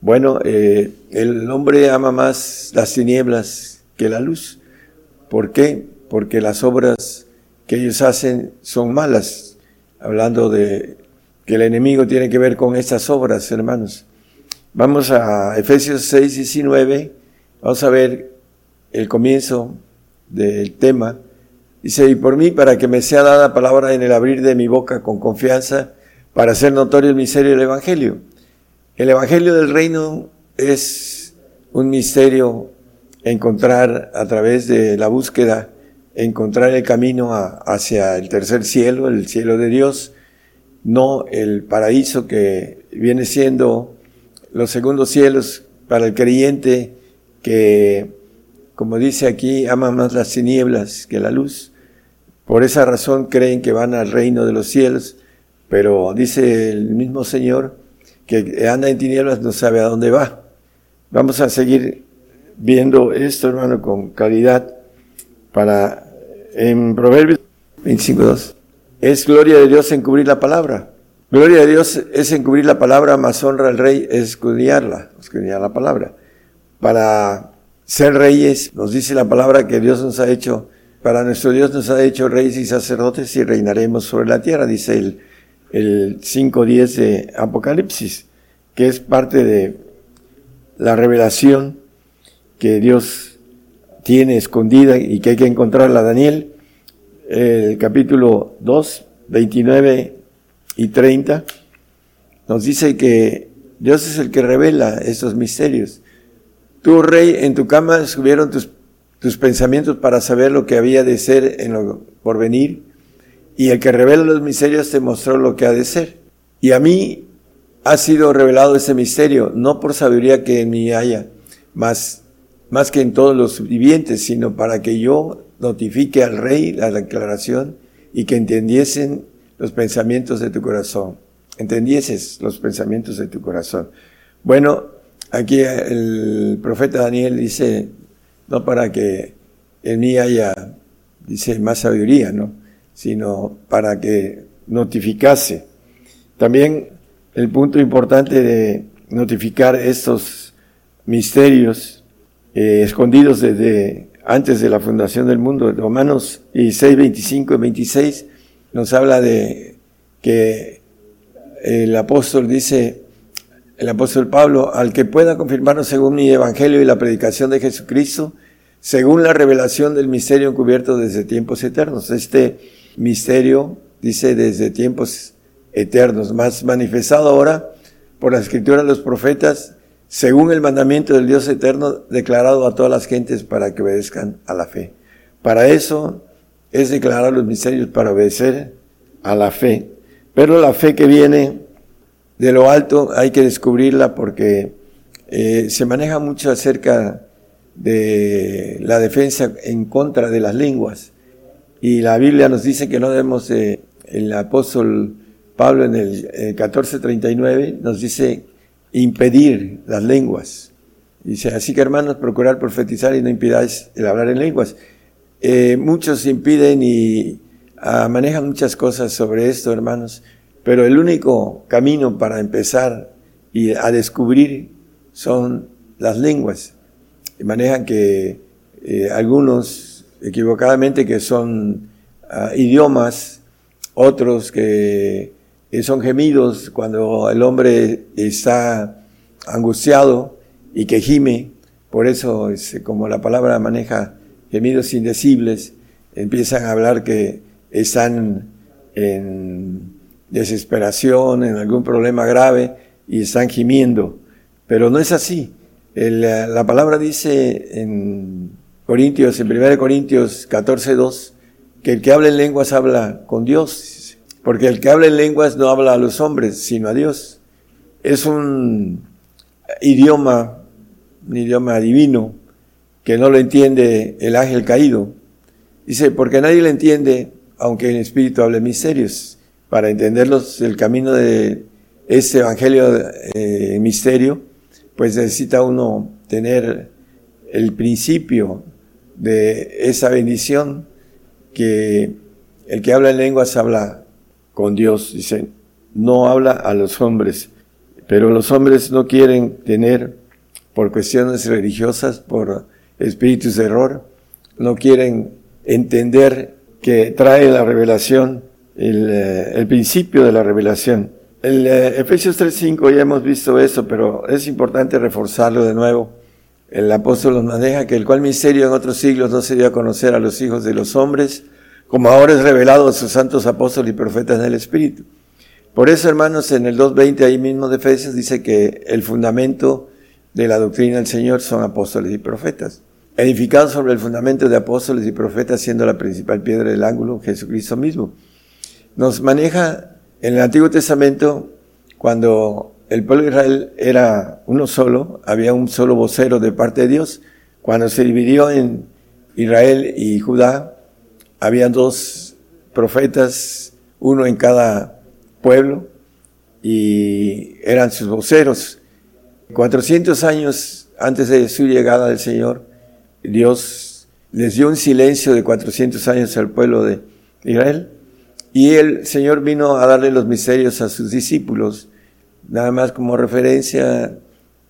Bueno, eh, el hombre ama más las tinieblas que la luz. ¿Por qué? Porque las obras que ellos hacen son malas. Hablando de que el enemigo tiene que ver con estas obras, hermanos. Vamos a Efesios 6, 19. Vamos a ver el comienzo del tema. Dice, y por mí, para que me sea dada palabra en el abrir de mi boca con confianza, para hacer notorio el misterio del Evangelio el Evangelio del Reino es un misterio encontrar a través de la búsqueda, encontrar el camino hacia el tercer cielo, el cielo de Dios, no el paraíso que viene siendo los segundos cielos para el creyente que, como dice aquí, ama más las tinieblas que la luz. Por esa razón creen que van al reino de los cielos, pero dice el mismo Señor, que anda en tinieblas no sabe a dónde va. Vamos a seguir viendo esto, hermano, con calidad para en Proverbios 25.2. Es gloria de Dios encubrir la palabra. Gloria de Dios es encubrir la palabra, más honra al rey es escudriñarla, escudriñar la palabra. Para ser reyes, nos dice la palabra que Dios nos ha hecho, para nuestro Dios nos ha hecho reyes y sacerdotes y reinaremos sobre la tierra, dice el el 5.10 de Apocalipsis, que es parte de la revelación que Dios tiene escondida y que hay que encontrarla. Daniel, el capítulo 2, 29 y 30, nos dice que Dios es el que revela estos misterios. Tú, rey, en tu cama subieron tus, tus pensamientos para saber lo que había de ser en lo por venir y el que revela los misterios te mostró lo que ha de ser. Y a mí ha sido revelado ese misterio, no por sabiduría que en mí haya, más, más que en todos los vivientes, sino para que yo notifique al rey la declaración y que entendiesen los pensamientos de tu corazón. Entendieses los pensamientos de tu corazón. Bueno, aquí el profeta Daniel dice, no para que en mí haya, dice, más sabiduría, ¿no? sino para que notificase. También el punto importante de notificar estos misterios eh, escondidos desde antes de la fundación del mundo, Romanos 16, 25 y 26, nos habla de que el apóstol dice, el apóstol Pablo, al que pueda confirmarnos según mi evangelio y la predicación de Jesucristo, según la revelación del misterio encubierto desde tiempos eternos. Este misterio, dice, desde tiempos eternos, más manifestado ahora por la escritura de los profetas, según el mandamiento del Dios eterno declarado a todas las gentes para que obedezcan a la fe. Para eso es declarar los misterios para obedecer a la fe. Pero la fe que viene de lo alto hay que descubrirla porque eh, se maneja mucho acerca de la defensa en contra de las lenguas. Y la Biblia nos dice que no debemos, el apóstol Pablo en el 1439 nos dice impedir las lenguas. Dice, así que hermanos, procurar profetizar y no impidáis el hablar en lenguas. Eh, muchos impiden y ah, manejan muchas cosas sobre esto, hermanos, pero el único camino para empezar y a descubrir son las lenguas. manejan que eh, algunos equivocadamente que son ah, idiomas, otros que son gemidos cuando el hombre está angustiado y que gime, por eso es como la palabra maneja gemidos indecibles, empiezan a hablar que están en desesperación, en algún problema grave y están gimiendo, pero no es así. la palabra dice en Corintios, en 1 Corintios 14, 2, que el que habla en lenguas habla con Dios, porque el que habla en lenguas no habla a los hombres, sino a Dios. Es un idioma, un idioma divino, que no lo entiende el ángel caído. Dice, porque nadie le entiende, aunque en espíritu hable misterios. Para entenderlos, el camino de ese evangelio eh, misterio, pues necesita uno tener el principio de esa bendición que el que habla en lenguas habla con Dios, dice, no habla a los hombres, pero los hombres no quieren tener, por cuestiones religiosas, por espíritus de error, no quieren entender que trae la revelación, el, eh, principio de la revelación. El eh, Efesios 3.5 ya hemos visto eso, pero es importante reforzarlo de nuevo el apóstol nos maneja que el cual misterio en otros siglos no se dio a conocer a los hijos de los hombres, como ahora es revelado a sus santos apóstoles y profetas en el Espíritu. Por eso, hermanos, en el 2.20 ahí mismo de Efesios dice que el fundamento de la doctrina del Señor son apóstoles y profetas. Edificados sobre el fundamento de apóstoles y profetas, siendo la principal piedra del ángulo Jesucristo mismo. Nos maneja en el Antiguo Testamento cuando el pueblo de Israel era uno solo, había un solo vocero de parte de Dios. Cuando se dividió en Israel y Judá, había dos profetas, uno en cada pueblo, y eran sus voceros. 400 años antes de su llegada del Señor, Dios les dio un silencio de 400 años al pueblo de Israel, y el Señor vino a darle los misterios a sus discípulos Nada más como referencia,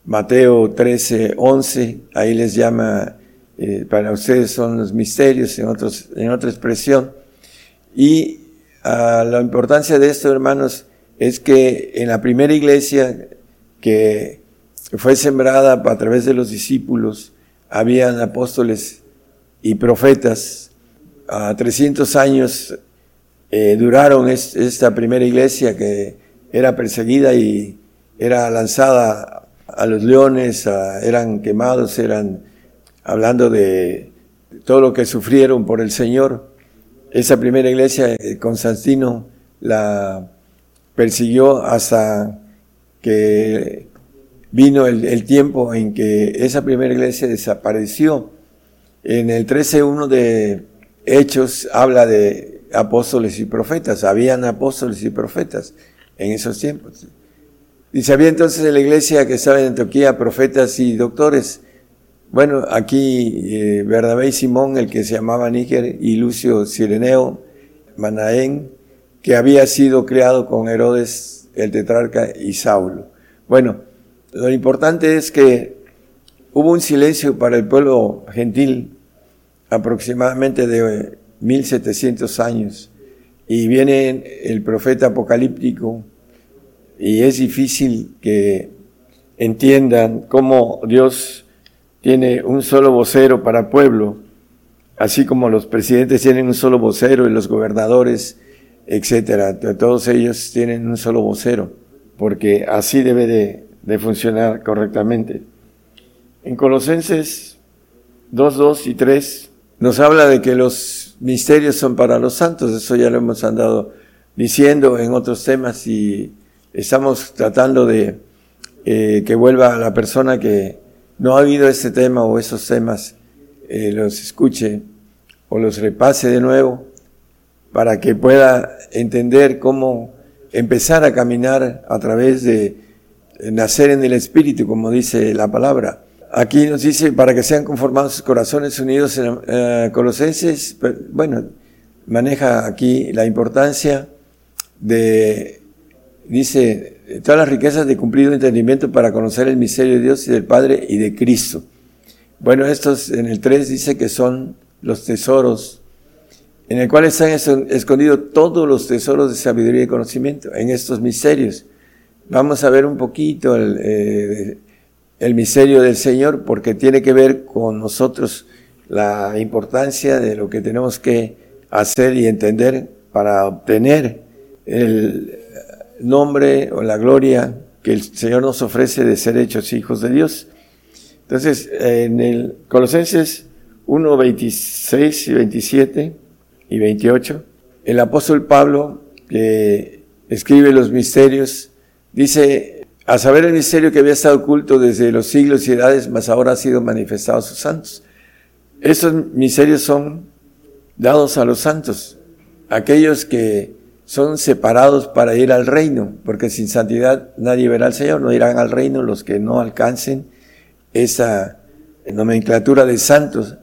Mateo 13, 11, ahí les llama, eh, para ustedes son los misterios en, otros, en otra expresión. Y ah, la importancia de esto, hermanos, es que en la primera iglesia que fue sembrada a través de los discípulos, habían apóstoles y profetas. A 300 años eh, duraron esta primera iglesia que era perseguida y era lanzada a los leones, eran quemados, eran hablando de todo lo que sufrieron por el Señor. Esa primera iglesia, eh, Constantino la persiguió hasta que vino el, tiempo en que esa primera iglesia desapareció. En el 13.1 de Hechos habla de apóstoles y profetas, habían apóstoles y profetas en esos tiempos. Dice, había entonces en la iglesia que estaba en Antioquía profetas y doctores. Bueno, aquí eh, Bernabé y Simón, el que se llamaba Níger, y Lucio Sireneo, Manaén, que había sido creado con Herodes el tetrarca y Saulo. Bueno, lo importante es que hubo un silencio para el pueblo gentil aproximadamente de 1700 años y viene el profeta apocalíptico y es difícil que entiendan cómo Dios tiene un solo vocero para pueblo, así como los presidentes tienen un solo vocero y los gobernadores, etcétera. Todos ellos tienen un solo vocero, porque así debe de, funcionar correctamente. En Colosenses 2, 2 y 3 nos habla de que los misterios son para los santos, eso ya lo hemos andado diciendo en otros temas y estamos tratando de eh, que vuelva la persona que no ha oído este tema o esos temas, eh, los escuche o los repase de nuevo para que pueda entender cómo empezar a caminar a través de nacer en el Espíritu, como dice la palabra. Aquí nos dice, para que sean conformados sus corazones unidos en eh, Colosenses, bueno, maneja aquí la importancia de, dice, todas las riquezas de cumplido entendimiento para conocer el misterio de Dios y del Padre y de Cristo. Bueno, estos en el 3 dice que son los tesoros en el cual están escondidos todos los tesoros de sabiduría y conocimiento, en estos misterios. Vamos a ver un poquito el, eh, el misterio del Señor porque tiene que ver con nosotros la importancia de lo que tenemos que hacer y entender para obtener el nombre o la gloria que el Señor nos ofrece de ser hechos hijos de Dios. Entonces, en el Colosenses 1, 26 y 27 y 28, el apóstol Pablo, que escribe los misterios, dice, a saber el misterio que había estado oculto desde los siglos y edades, mas ahora ha sido manifestado a sus santos. Estos misterios son dados a los santos, aquellos que son separados para ir al reino, porque sin santidad nadie verá al Señor, no irán al reino los que no alcancen esa nomenclatura de santos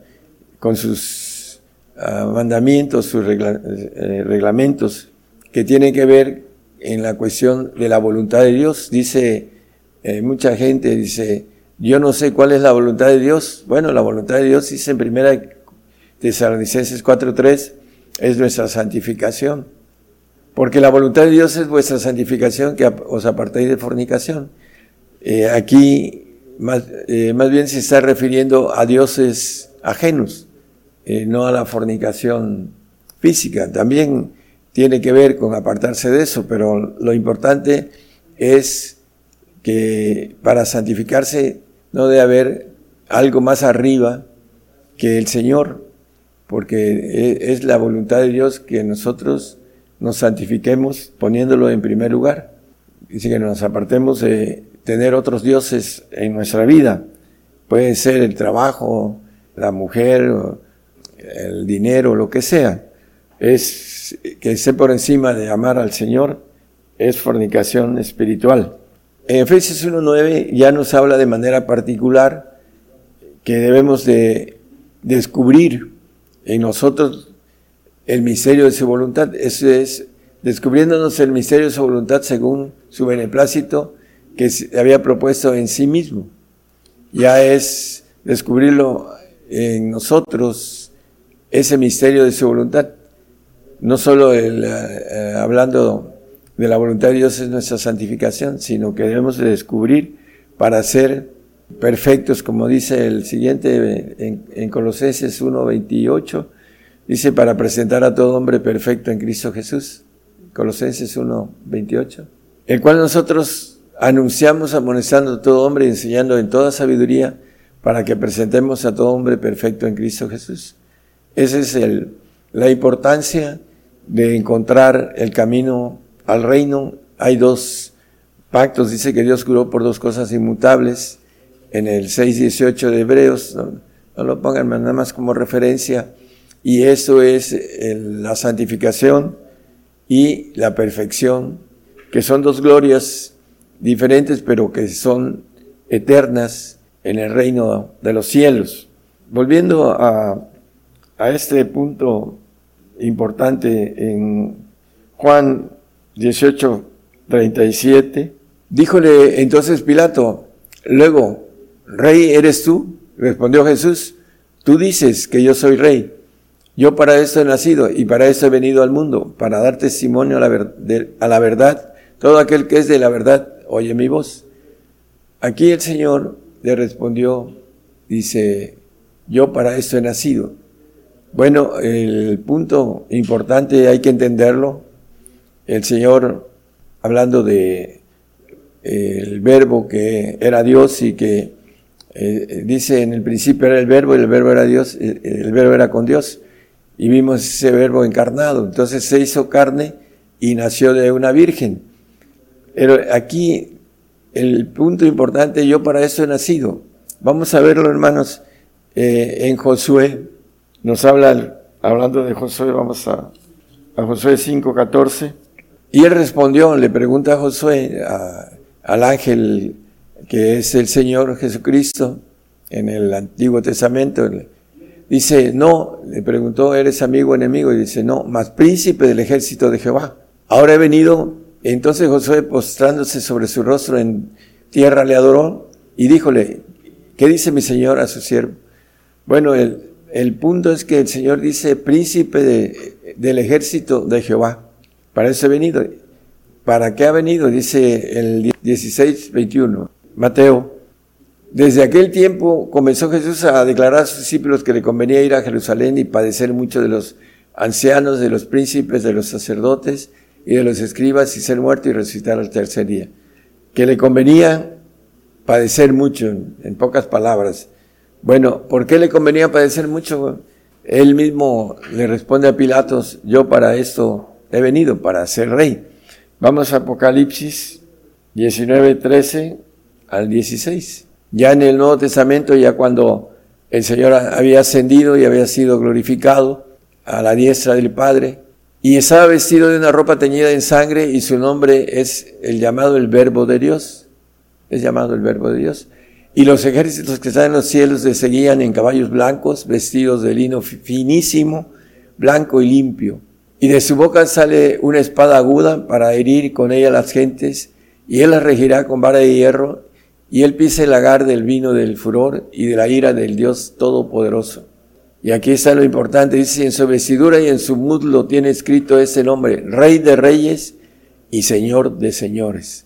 con sus ah, mandamientos, sus eh, reglamentos que tienen que ver en la cuestión de la voluntad de Dios. Dice eh, mucha gente, dice, yo no sé cuál es la voluntad de Dios. Bueno, la voluntad de Dios dice en primera Tesalonicenses 4.3, es nuestra santificación porque la voluntad de Dios es vuestra santificación, que os apartéis de fornicación. Eh, aquí más, eh, más, bien se está refiriendo a dioses ajenos, eh, no a la fornicación física. También tiene que ver con apartarse de eso, pero lo importante es que para santificarse no debe haber algo más arriba que el Señor, porque es la voluntad de Dios que nosotros nos santifiquemos poniéndolo en primer lugar. Dice que nos apartemos de tener otros dioses en nuestra vida. Puede ser el trabajo, la mujer, el dinero, lo que sea. Es que esté por encima de amar al Señor, es fornicación espiritual. En Efesios 1.9 ya nos habla de manera particular que debemos de descubrir en nosotros el misterio de su voluntad. Eso es descubriéndonos el misterio de su voluntad según su beneplácito que había propuesto en sí mismo. Ya es descubrirlo en nosotros, ese misterio de su voluntad. No solo el, eh, hablando de la voluntad de Dios es nuestra santificación, sino que debemos de descubrir para ser perfectos, como dice el siguiente en, en Colosenses 1.28, Dice, para presentar a todo hombre perfecto en Cristo Jesús. Colosenses 1, 28. El cual nosotros anunciamos amonestando a todo hombre y enseñando en toda sabiduría para que presentemos a todo hombre perfecto en Cristo Jesús. Esa es la importancia de encontrar el camino al reino. Hay dos pactos, dice que Dios curó por dos cosas inmutables en el 6.18 de Hebreos, no, lo pongan nada más como referencia, y eso es la santificación y la perfección, que son dos glorias diferentes, pero que son eternas en el reino de los cielos. Volviendo a, a este punto importante en Juan 18, 37, díjole entonces Pilato, luego, ¿rey eres tú? Respondió Jesús, tú dices que yo soy rey. Yo para esto he nacido y para eso he venido al mundo, para dar testimonio a la, verdad. Todo aquel que es de la verdad oye mi voz. Aquí el Señor le respondió, dice, yo para esto he nacido. Bueno, el punto importante hay que entenderlo. El Señor, hablando de el verbo que era Dios y que eh, dice en el principio era el verbo y el verbo era Dios, el verbo era con Dios y vimos ese verbo encarnado. Entonces se hizo carne y nació de una virgen. Pero aquí el punto importante, yo para eso he nacido. Vamos a verlo, hermanos, eh, en Josué. Nos habla, hablando de Josué, vamos a, a Josué 5.14. Y él respondió, le pregunta a Josué, a, al ángel que es el Señor Jesucristo en el Antiguo Testamento. Dice, no, le preguntó, ¿eres amigo o enemigo? Y dice, no, más príncipe del ejército de Jehová. Ahora he venido. Entonces Josué, postrándose sobre su rostro en tierra, le adoró y díjole, ¿qué dice mi Señor a su siervo? Bueno, el, el punto es que el Señor dice príncipe de, del ejército de Jehová. Para eso he venido. ¿Para qué ha venido? Dice el 16, 21. Mateo. Desde aquel tiempo comenzó Jesús a declarar a sus discípulos que le convenía ir a Jerusalén y padecer mucho de los ancianos, de los príncipes, de los sacerdotes y de los escribas y ser muerto y resucitar al tercer día. Que le convenía padecer mucho, en pocas palabras. Bueno, ¿por qué le convenía padecer mucho? Él mismo le responde a Pilatos, yo para esto he venido, para ser rey. Vamos a Apocalipsis 19, 13 al 16. Ya en el Nuevo Testamento, ya cuando el Señor había ascendido y había sido glorificado a la diestra del Padre, y estaba vestido de una ropa teñida en sangre y su nombre es el llamado el Verbo de Dios. Es llamado el Verbo de Dios. Y los ejércitos que están en los cielos le seguían en caballos blancos, vestidos de lino finísimo, blanco y limpio. Y de su boca sale una espada aguda para herir con ella las gentes, y él las regirá con vara de hierro, y él pisa el lagar del vino del furor y de la ira del Dios Todopoderoso. Y aquí está lo importante, dice, en su vestidura y en su muslo tiene escrito ese nombre, Rey de Reyes y Señor de Señores.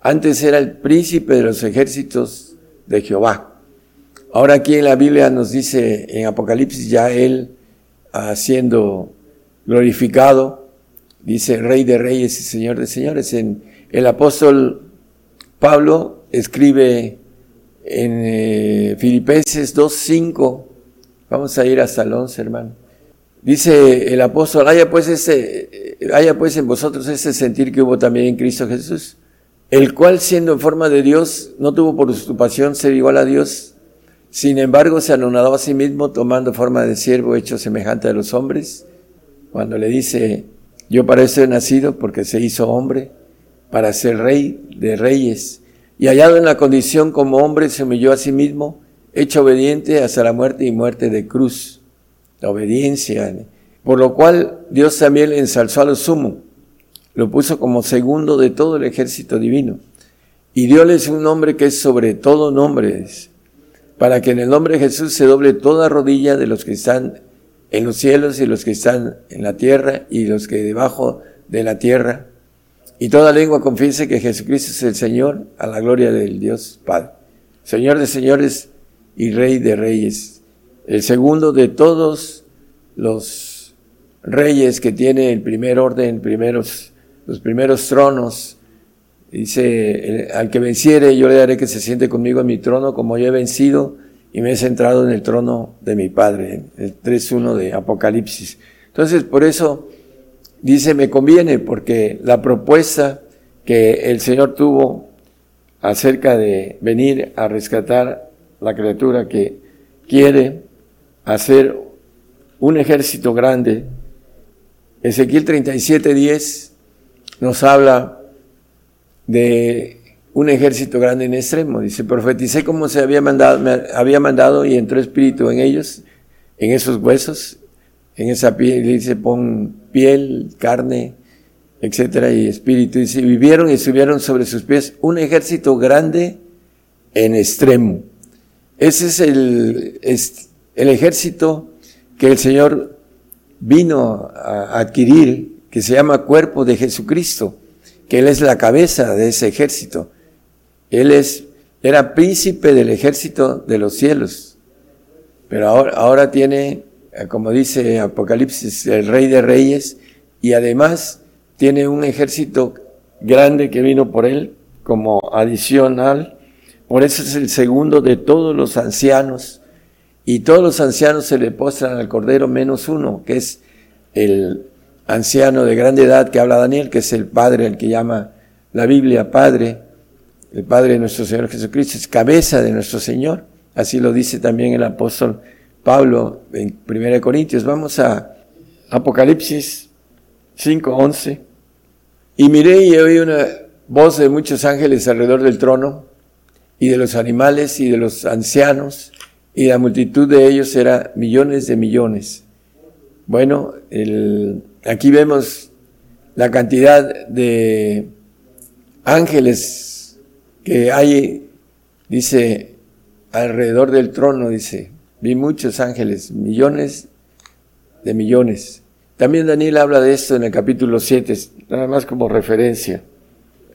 Antes era el príncipe de los ejércitos de Jehová. Ahora aquí en la Biblia nos dice en Apocalipsis ya él siendo glorificado, dice Rey de Reyes y Señor de Señores. En el apóstol Pablo escribe en eh, Filipenses 2.5, vamos a ir hasta el 11, hermano. Dice el apóstol, haya pues, ese, haya pues en vosotros ese sentir que hubo también en Cristo Jesús, el cual siendo en forma de Dios, no tuvo por pasión ser igual a Dios, sin embargo se anonadó a sí mismo tomando forma de siervo hecho semejante a los hombres, cuando le dice, yo para eso he nacido porque se hizo hombre, para ser rey de reyes y hallado en la condición como hombre, se humilló a sí mismo, hecho obediente hasta la muerte y muerte de cruz. La obediencia. Por lo cual Dios también le ensalzó a lo sumo, lo puso como segundo de todo el ejército divino, y dióles un nombre que es sobre todo nombres, para que en el nombre de Jesús se doble toda rodilla de los que están en los cielos y los que están en la tierra y los que debajo de la tierra y toda lengua confiese que Jesucristo es el Señor a la gloria del Dios Padre. Señor de señores y Rey de reyes. El segundo de todos los reyes que tiene el primer orden, primeros, los primeros tronos. Dice, al que venciere yo le daré que se siente conmigo en mi trono como yo he vencido y me he centrado en el trono de mi Padre. El 3.1 de Apocalipsis. Entonces, por eso dice, me conviene porque la propuesta que el Señor tuvo acerca de venir a rescatar la criatura que quiere hacer un ejército grande. Ezequiel 37:10 nos habla de un ejército grande en extremo. Dice, profeticé como se había mandado, me había mandado y entró espíritu en ellos, en esos huesos, en esa piel, dice, pon piel, carne, etcétera, y espíritu. Y vivieron y subieron sobre sus pies un ejército grande en extremo. Ese es el, el ejército que el Señor vino a adquirir, que se llama cuerpo de Jesucristo, que Él es la cabeza de ese ejército. Él es, era príncipe del ejército de los cielos, pero ahora, ahora tiene eh, como dice Apocalipsis, el rey de reyes, y además tiene un ejército grande que vino por él como adicional. Por eso es el segundo de todos los ancianos. Y todos los ancianos se le postran al Cordero menos uno, que es el anciano de grande edad que habla Daniel, que es el Padre, el que llama la Biblia Padre, el Padre de nuestro Señor Jesucristo, es cabeza de nuestro Señor. Así lo dice también el apóstol Pablo en 1 Corintios. Vamos a Apocalipsis 5:11. Y miré y oí una voz de muchos ángeles alrededor del trono, y de los animales y de los ancianos, y la multitud de ellos era millones de millones. Bueno, aquí vemos la cantidad de ángeles que hay, dice, alrededor del trono, dice, vi muchos ángeles, millones de millones. También Daniel habla de esto en el capítulo 7, nada más como referencia.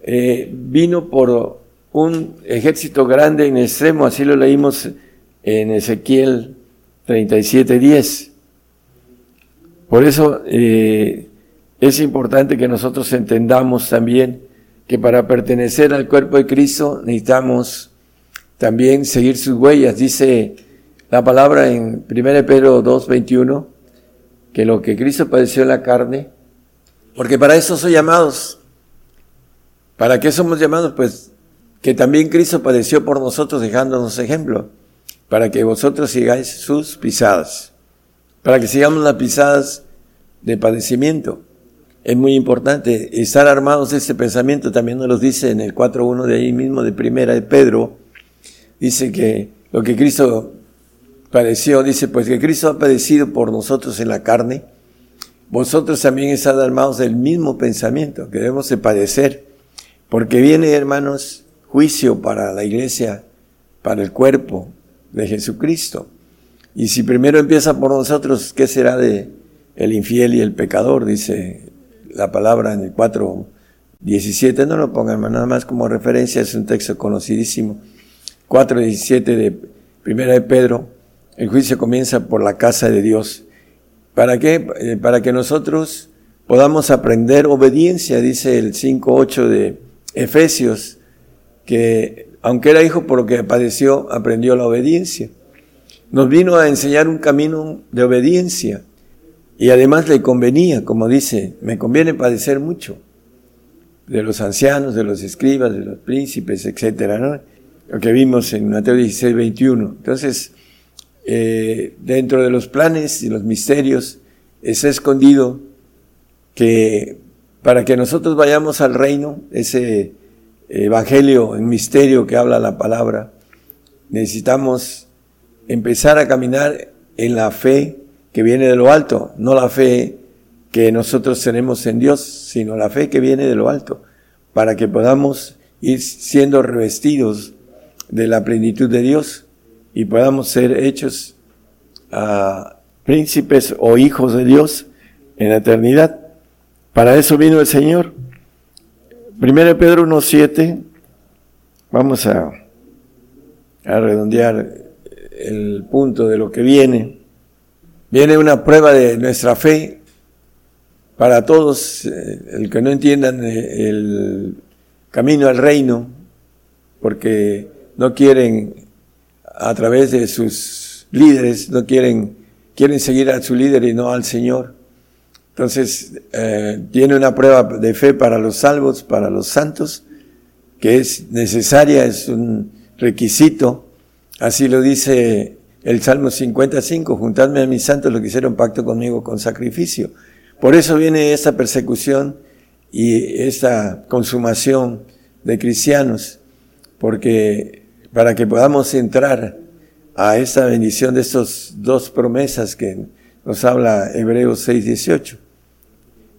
Eh, vino por un ejército grande en extremo, así lo leímos en Ezequiel 37.10. Por eso eh, es importante que nosotros entendamos también que para pertenecer al cuerpo de Cristo necesitamos también seguir sus huellas. Dice la palabra en 1 Pedro 2.21 que lo que Cristo padeció en la carne, porque para eso son llamados. ¿Para qué somos llamados? Pues que también Cristo padeció por nosotros dejándonos ejemplo, para que vosotros sigáis sus pisadas, para que sigamos las pisadas de padecimiento. Es muy importante estar armados de este pensamiento, también nos lo dice en el 4.1 de ahí mismo, de primera de Pedro, dice que lo que Cristo padeció, dice, pues que Cristo ha padecido por nosotros en la carne, vosotros también están armados del mismo pensamiento, que debemos de padecer, porque viene, hermanos, juicio para la iglesia, para el cuerpo de Jesucristo. Y si primero empieza por nosotros, ¿qué será de el infiel y el pecador? Dice la palabra en el 4, 17. No lo pongan nada más como referencia, es un texto conocidísimo. 4, 17 de Primera de Pedro. El juicio comienza por la casa de Dios. ¿Para qué? Eh, para que nosotros podamos aprender obediencia, dice el 5, 8 de Efesios que aunque era hijo por lo que padeció, aprendió la obediencia. Nos vino a enseñar un camino de obediencia y además le convenía, como dice, me conviene padecer mucho de los ancianos, de los escribas, de los príncipes, etcétera, ¿no? Lo que vimos en Mateo 16, 21. Entonces, eh, dentro de los planes y los misterios está escondido que para que nosotros vayamos al reino, ese evangelio en misterio que habla la palabra, necesitamos empezar a caminar en la fe que viene de lo alto, no la fe que nosotros tenemos en Dios, sino la fe que viene de lo alto, para que podamos ir siendo revestidos de la plenitud de Dios y podamos ser hechos a príncipes o hijos de Dios en la eternidad. Para eso vino el Señor. Primero Pedro 1.7, vamos a redondear el punto de lo que viene. Viene una prueba de nuestra fe para todos, eh, el que no entiendan eh, el camino al reino, porque no quieren a través de sus líderes, no quieren, quieren seguir a su líder y no al Señor. Entonces, eh, tiene una prueba de fe para los salvos, para los santos, que es necesaria, es un requisito. Así lo dice el Salmo 55, juntadme a mis santos los que hicieron pacto conmigo con sacrificio. Por eso viene esta persecución y esta consumación de cristianos, porque para que podamos entrar a esta bendición de estas dos promesas que nos habla Hebreos 6:18.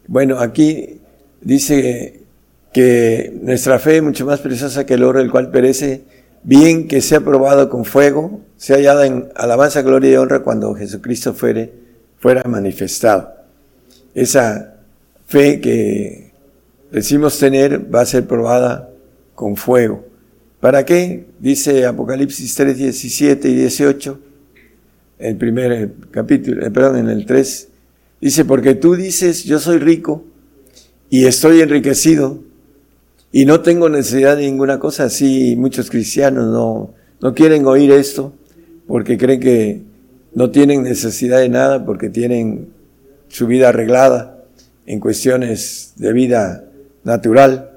Bueno, aquí dice que nuestra fe es mucho más preciosa que el oro, el cual perece, bien que sea probado con fuego, sea hallada en alabanza, gloria y honra cuando Jesucristo fuere, fuera manifestado. Esa fe que decimos tener va a ser probada con fuego. ¿Para qué? Dice Apocalipsis 3, 17 y 18 el primer capítulo, eh, perdón, en el 3, dice, porque tú dices, yo soy rico y estoy enriquecido y no tengo necesidad de ninguna cosa. Así muchos cristianos no, no quieren oír esto porque creen que no tienen necesidad de nada porque tienen su vida arreglada en cuestiones de vida natural,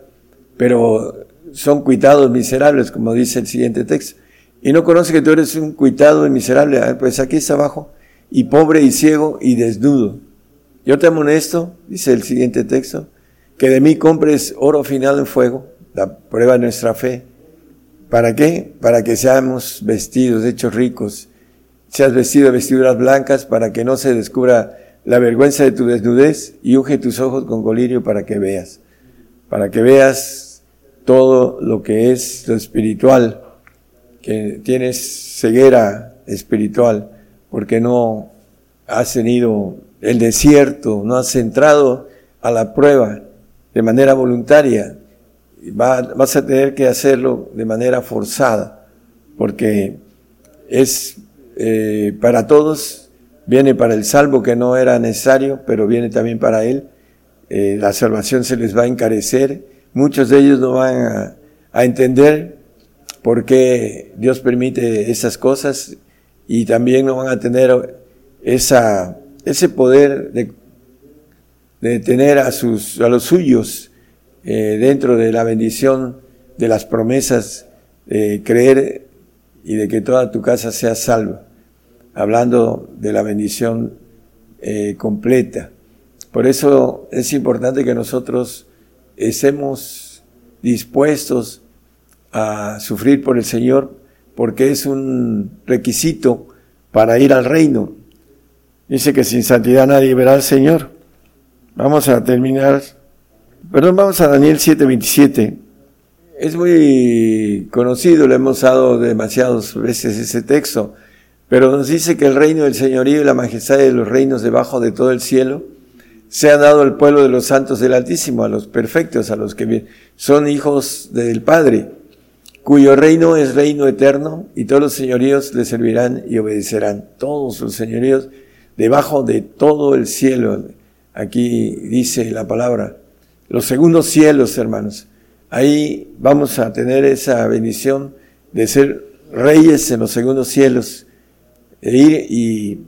pero son cuitados miserables, como dice el siguiente texto y no conoce que tú eres un cuitado y miserable, ah, pues aquí está abajo, y pobre y ciego y desnudo. Yo te amonesto, dice el siguiente texto, que de mí compres oro afinado en fuego, la prueba de nuestra fe. ¿Para qué? Para que seamos vestidos, hechos ricos. Seas vestido de vestiduras blancas para que no se descubra la vergüenza de tu desnudez y unge tus ojos con colirio para que veas. Para que veas todo lo que es lo espiritual, que tienes ceguera espiritual, porque no has tenido el desierto, no has entrado a la prueba de manera voluntaria, vas a tener que hacerlo de manera forzada, porque es eh, para todos, viene para el salvo que no era necesario, pero viene también para él. Eh, la salvación se les va a encarecer, muchos de ellos no van a, a entender por qué Dios permite esas cosas y también no van a tener esa, ese poder de, de tener a, sus, a los suyos eh, dentro de la bendición de las promesas, de creer y de que toda tu casa sea salva, hablando de la bendición eh, completa. Por eso es importante que nosotros estemos dispuestos a sufrir por el Señor, porque es un requisito para ir al reino. Dice que sin santidad nadie verá al Señor. Vamos a terminar Perdón, vamos a Daniel 7:27. Es muy conocido, lo hemos dado demasiadas veces ese texto, pero nos dice que el reino del señorío y la majestad de los reinos debajo de todo el cielo se ha dado al pueblo de los santos del Altísimo, a los perfectos, a los que son hijos del Padre, cuyo reino es reino eterno y todos los señoríos le servirán y obedecerán. Todos los señoríos debajo de todo el cielo. Aquí dice la palabra los segundos cielos, hermanos. Ahí vamos a tener esa bendición de ser reyes en los segundos cielos, e ir y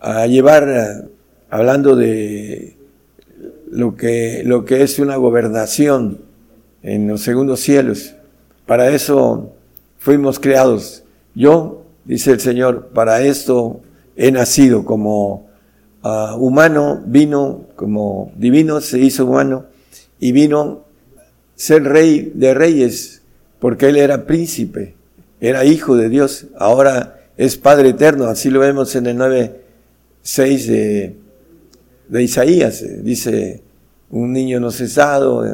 a llevar, hablando de lo que, lo que es una gobernación en los segundos cielos. Para eso fuimos creados. Yo, dice el Señor, para esto he nacido como humano, vino como divino, se hizo humano y vino ser rey de reyes, porque él era príncipe, era hijo de Dios, ahora es Padre eterno, así lo vemos en el 9.6 de, de Isaías, dice, un niño no es dado,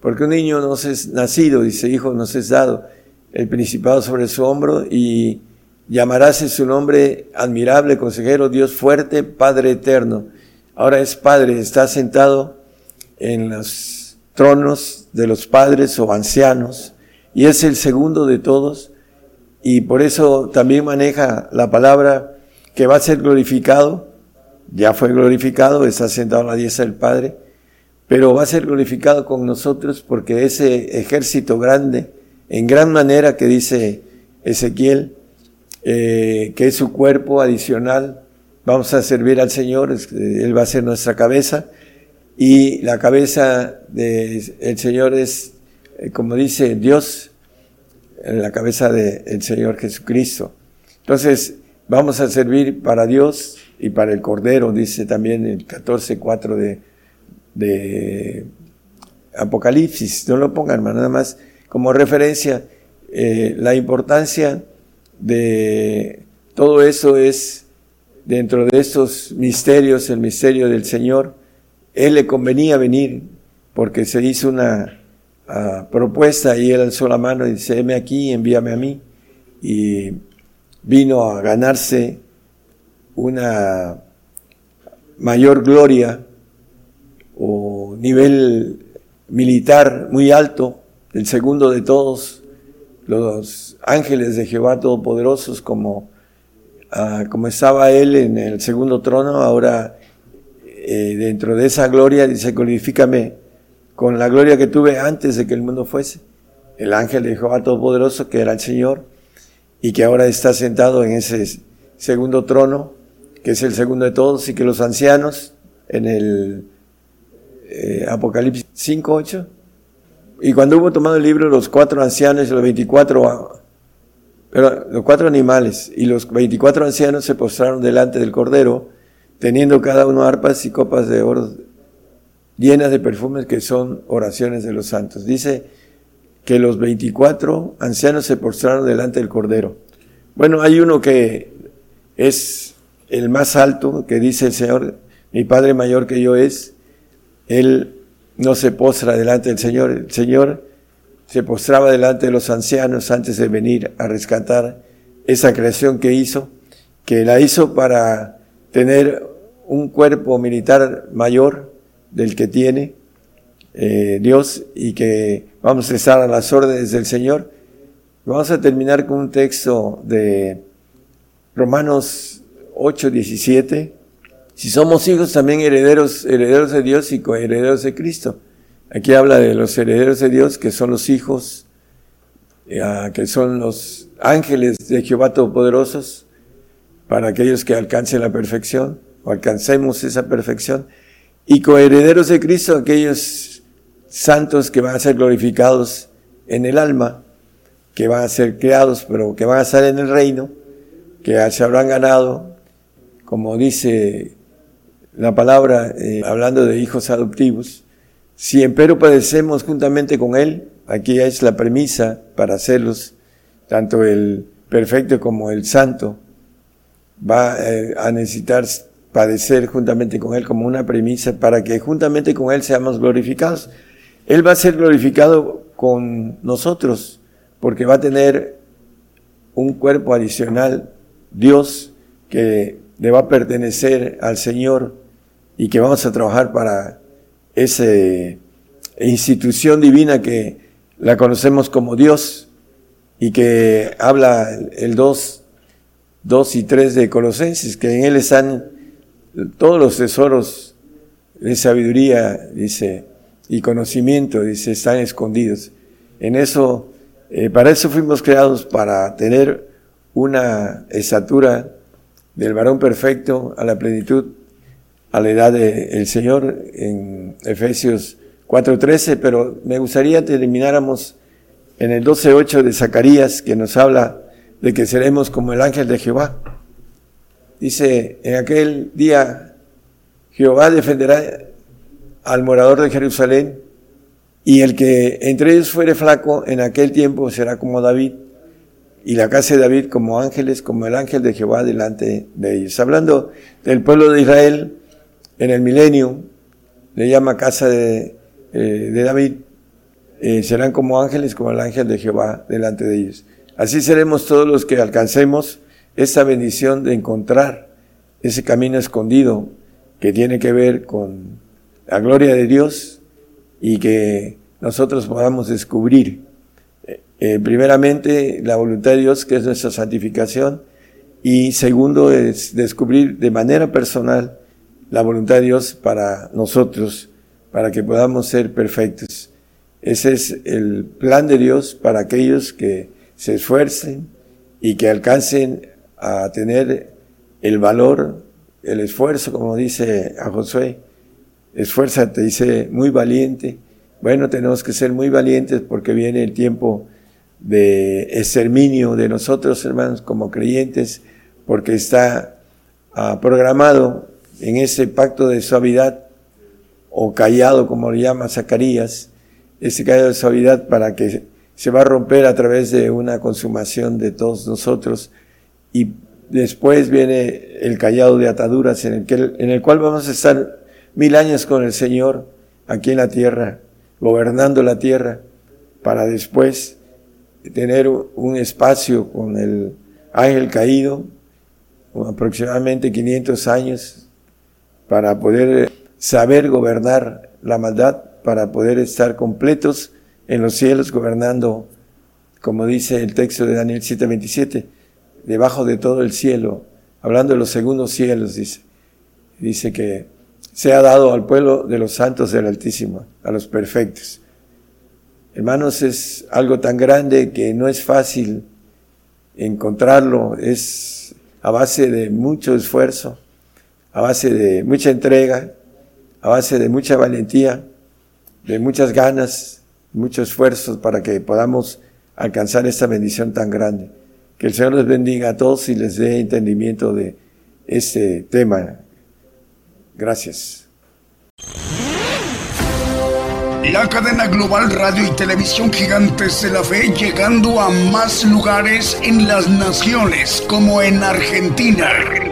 porque un niño no es nacido, dice, hijo no es dado, el principado sobre su hombro y llamarás en su nombre admirable, consejero, Dios fuerte, Padre eterno. Ahora es Padre, está sentado en los tronos de los padres o ancianos y es el segundo de todos y por eso también maneja la palabra que va a ser glorificado, ya fue glorificado, está sentado a la diestra del Padre, pero va a ser glorificado con nosotros porque ese ejército grande, en gran manera que dice Ezequiel, eh, que es su cuerpo adicional, vamos a servir al Señor, Él va a ser nuestra cabeza, y la cabeza del Señor es, eh, como dice Dios, la cabeza del Señor Jesucristo. Entonces, vamos a servir para Dios y para el Cordero, dice también el 14.4 de, de Apocalipsis. No lo pongan, hermano, nada más como referencia. Eh, la importancia de todo eso es dentro de estos misterios, el misterio del Señor, él le convenía venir porque se hizo una ah, propuesta y él alzó la mano y dice, heme aquí, envíame a mí. Y vino a ganarse una mayor gloria o nivel militar muy alto, el segundo de todos, los ángeles de Jehová Todopoderosos, como, ah, como estaba él en el segundo trono, ahora eh, dentro de esa gloria dice, glorifícame con la gloria que tuve antes de que el mundo fuese. El ángel de Jehová Todopoderoso, que era el Señor, y que ahora está sentado en ese segundo trono, que es el segundo de todos, y que los ancianos, en el eh, Apocalipsis 5, 8, y cuando hubo tomado el libro, los cuatro ancianos y los 24, pero los cuatro animales y los 24 ancianos se postraron delante del Cordero, teniendo cada uno arpas y copas de oro llenas de perfumes que son oraciones de los santos. Dice que los 24 ancianos se postraron delante del Cordero. Bueno, hay uno que es el más alto, que dice el Señor, mi Padre mayor que yo es, Él no se postra delante del Señor, el Señor se postraba delante de los ancianos antes de venir a rescatar esa creación que hizo, que la hizo para tener un cuerpo militar mayor del que tiene eh, Dios y que vamos a estar a las órdenes del Señor. Vamos a terminar con un texto de Romanos 8, 17. Si somos hijos, también herederos, herederos de Dios y coherederos de Cristo. Aquí habla de los herederos de Dios, que son los hijos, eh, que son los ángeles de Jehová Todopoderosos, para aquellos que alcancen la perfección, o alcancemos esa perfección, y coherederos de Cristo, aquellos santos que van a ser glorificados en el alma, que van a ser creados, pero que van a estar en el reino, que se habrán ganado, como dice la palabra, eh, hablando de hijos adoptivos, si empero padecemos juntamente con Él, aquí es la premisa para hacerlos, tanto el perfecto como el santo, va eh, a necesitar padecer juntamente con Él como una premisa para que juntamente con Él seamos glorificados. Él va a ser glorificado con nosotros porque va a tener un cuerpo adicional, Dios, que le va a pertenecer al Señor y que vamos a trabajar para esa institución divina que la conocemos como Dios y que habla el 2, 2 y 3 de Colosenses, que en Él están todos los tesoros de sabiduría, dice, y conocimiento, dice, están escondidos. En eso, eh, para eso fuimos creados, para tener una estatura del varón perfecto a la plenitud, a la edad del Señor, en Efesios 4.13, pero me gustaría que termináramos en el 12.8 de Zacarías, que nos habla de que seremos como el ángel de Jehová. Dice, en aquel día Jehová defenderá al morador de Jerusalén y el que entre ellos fuere flaco en aquel tiempo será como David y la casa de David como ángeles, como el ángel de Jehová delante de ellos. Hablando del pueblo de Israel en el milenio, le llama casa de, eh, David, eh, serán como ángeles, como el ángel de Jehová delante de ellos. Así seremos todos los que alcancemos esa bendición de encontrar ese camino escondido que tiene que ver con la gloria de Dios y que nosotros podamos descubrir eh, primeramente la voluntad de Dios que es nuestra santificación y segundo es descubrir de manera personal la voluntad de Dios para nosotros para que podamos ser perfectos. Ese es el plan de Dios para aquellos que se esfuercen y que alcancen a tener el valor, el esfuerzo, como dice a Josué, esfuérzate, dice, muy valiente. Bueno, tenemos que ser muy valientes porque viene el tiempo de exterminio de nosotros, hermanos, como creyentes, porque está ah, programado en ese pacto de suavidad, o callado, como le llama Zacarías, ese callado de suavidad para que se va a romper a través de una consumación de todos nosotros y después viene el callado de ataduras en el, que, en el cual vamos a estar mil años con el Señor aquí en la tierra, gobernando la tierra, para después tener un espacio con el ángel caído, aproximadamente 500 años, para poder saber gobernar la maldad, para poder estar completos en los cielos gobernando, como dice el texto de Daniel 7:27 debajo de todo el cielo, hablando de los segundos cielos, dice, dice que se ha dado al pueblo de los santos del Altísimo, a los perfectos. Hermanos, es algo tan grande que no es fácil encontrarlo, es a base de mucho esfuerzo, a base de mucha entrega, a base de mucha valentía, de muchas ganas, mucho esfuerzo para que podamos alcanzar esta bendición tan grande. Que el Señor les bendiga a todos y les dé entendimiento de este tema. Gracias. La cadena global radio y televisión gigantes de la fe llegando a más lugares en las naciones como en Argentina.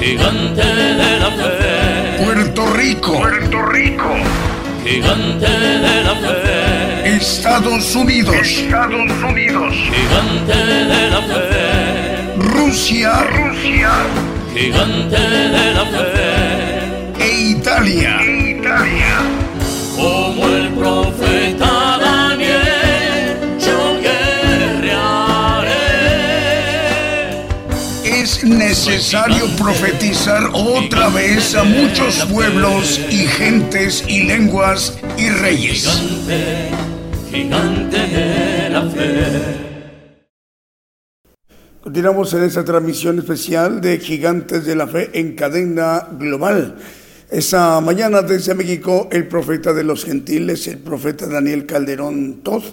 Gigante de la fe. Puerto Rico. Puerto Rico. Gigante de la fe. Estados Unidos. Estados Unidos. Gigante de la fe. Rusia. Rusia. Gigante de la fe. E Italia. Italia. Como el profeta necesario profetizar otra vez a muchos pueblos y gentes y lenguas y reyes. Gigante, gigante de la fe. Continuamos en esta transmisión especial de Gigantes de la Fe en cadena global. Esta mañana desde México, el profeta de los gentiles, el profeta Daniel Calderón Todd,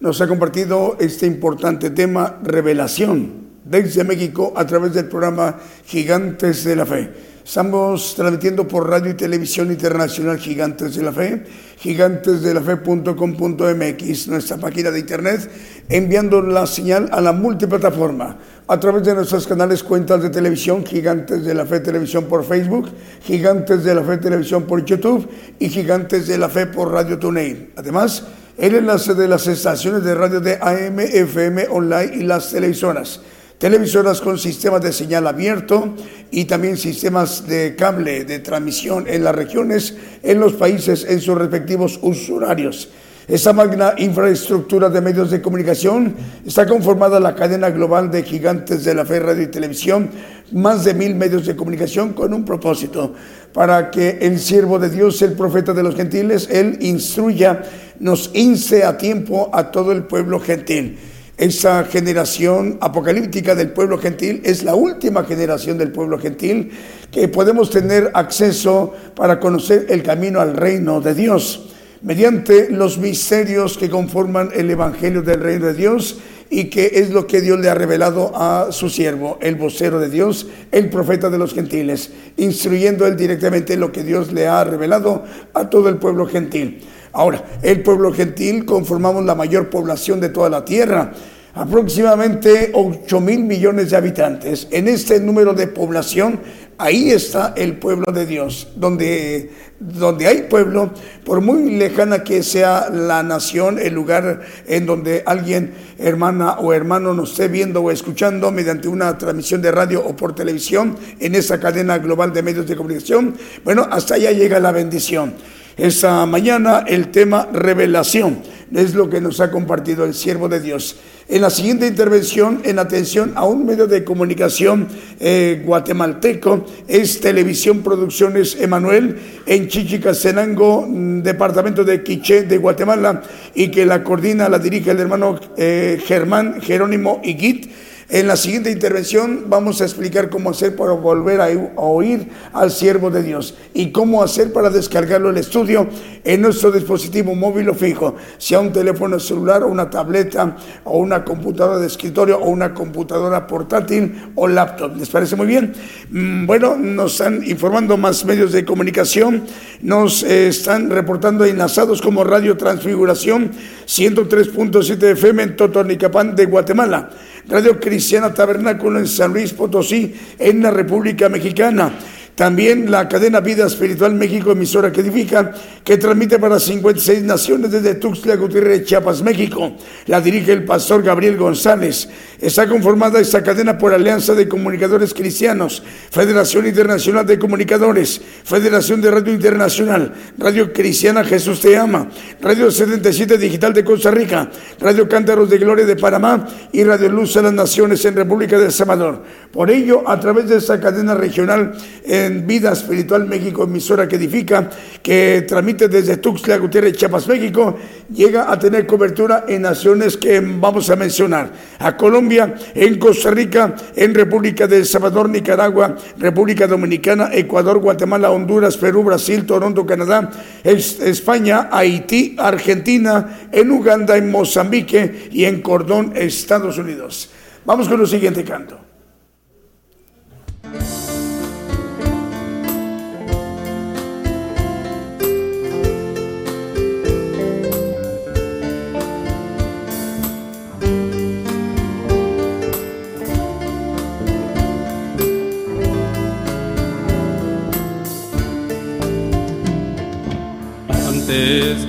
nos ha compartido este importante tema, revelación, desde México a través del programa Gigantes de la Fe. Estamos transmitiendo por radio y televisión internacional Gigantes de la Fe, gigantesdelafe.com.mx, nuestra página de internet, enviando la señal a la multiplataforma a través de nuestros canales cuentas de televisión, Gigantes de la Fe Televisión por Facebook, Gigantes de la Fe Televisión por YouTube y Gigantes de la Fe por Radio TuneIn. Además, el enlace de las estaciones de radio de AM, FM, online y las televisoras televisoras con sistemas de señal abierto y también sistemas de cable de transmisión en las regiones, en los países, en sus respectivos usuarios. Esta magna infraestructura de medios de comunicación está conformada la cadena global de gigantes de la fe, radio y televisión, más de mil medios de comunicación con un propósito, para que el siervo de Dios, el profeta de los gentiles, él instruya, nos ince a tiempo a todo el pueblo gentil. Esa generación apocalíptica del pueblo gentil es la última generación del pueblo gentil que podemos tener acceso para conocer el camino al reino de Dios mediante los misterios que conforman el Evangelio del Reino de Dios y que es lo que Dios le ha revelado a su siervo, el vocero de Dios, el profeta de los gentiles, instruyendo él directamente lo que Dios le ha revelado a todo el pueblo gentil. Ahora, el pueblo gentil conformamos la mayor población de toda la tierra, aproximadamente 8 mil millones de habitantes. En este número de población, ahí está el pueblo de Dios, donde, donde hay pueblo, por muy lejana que sea la nación, el lugar en donde alguien, hermana o hermano, nos esté viendo o escuchando mediante una transmisión de radio o por televisión en esa cadena global de medios de comunicación, bueno, hasta allá llega la bendición. Esta mañana el tema revelación es lo que nos ha compartido el siervo de Dios. En la siguiente intervención, en atención a un medio de comunicación eh, guatemalteco, es Televisión Producciones Emanuel en Chichicastenango, mm, departamento de Quiché de Guatemala, y que la coordina, la dirige el hermano eh, Germán Jerónimo Iguit en la siguiente intervención vamos a explicar cómo hacer para volver a oír al siervo de Dios y cómo hacer para descargarlo el estudio en nuestro dispositivo móvil o fijo, sea un teléfono celular o una tableta o una computadora de escritorio o una computadora portátil o laptop. ¿Les parece muy bien? Mm, bueno, nos están informando más medios de comunicación, nos eh, están reportando enlazados como Radio Transfiguración 103.7 FM en Totonicapán de Guatemala. Radio Cristiana Tabernáculo en San Luis Potosí, en la República Mexicana. También la cadena Vida Espiritual México, emisora que edifica, que transmite para 56 naciones desde Tuxtla Gutiérrez, Chiapas, México. La dirige el pastor Gabriel González. Está conformada esta cadena por Alianza de Comunicadores Cristianos, Federación Internacional de Comunicadores, Federación de Radio Internacional, Radio Cristiana Jesús Te Ama, Radio 77 Digital de Costa Rica, Radio Cántaros de Gloria de Panamá y Radio Luz a las Naciones en República de El Salvador. Por ello, a través de esta cadena regional, eh, Vida Espiritual México, emisora que edifica, que transmite desde Tuxtla Gutiérrez, Chiapas, México, llega a tener cobertura en naciones que vamos a mencionar. A Colombia, en Costa Rica, en República de El Salvador, Nicaragua, República Dominicana, Ecuador, Guatemala, Honduras, Perú, Brasil, Toronto, Canadá, España, Haití, Argentina, en Uganda, en Mozambique y en Cordón, Estados Unidos. Vamos con el siguiente canto.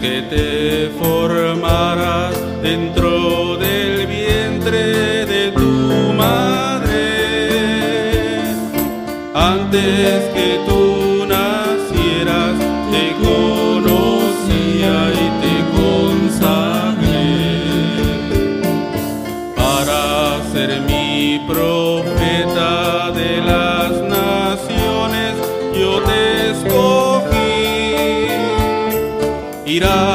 Que te formaras dentro del vientre de tu madre, antes que tú mirar.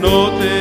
No temas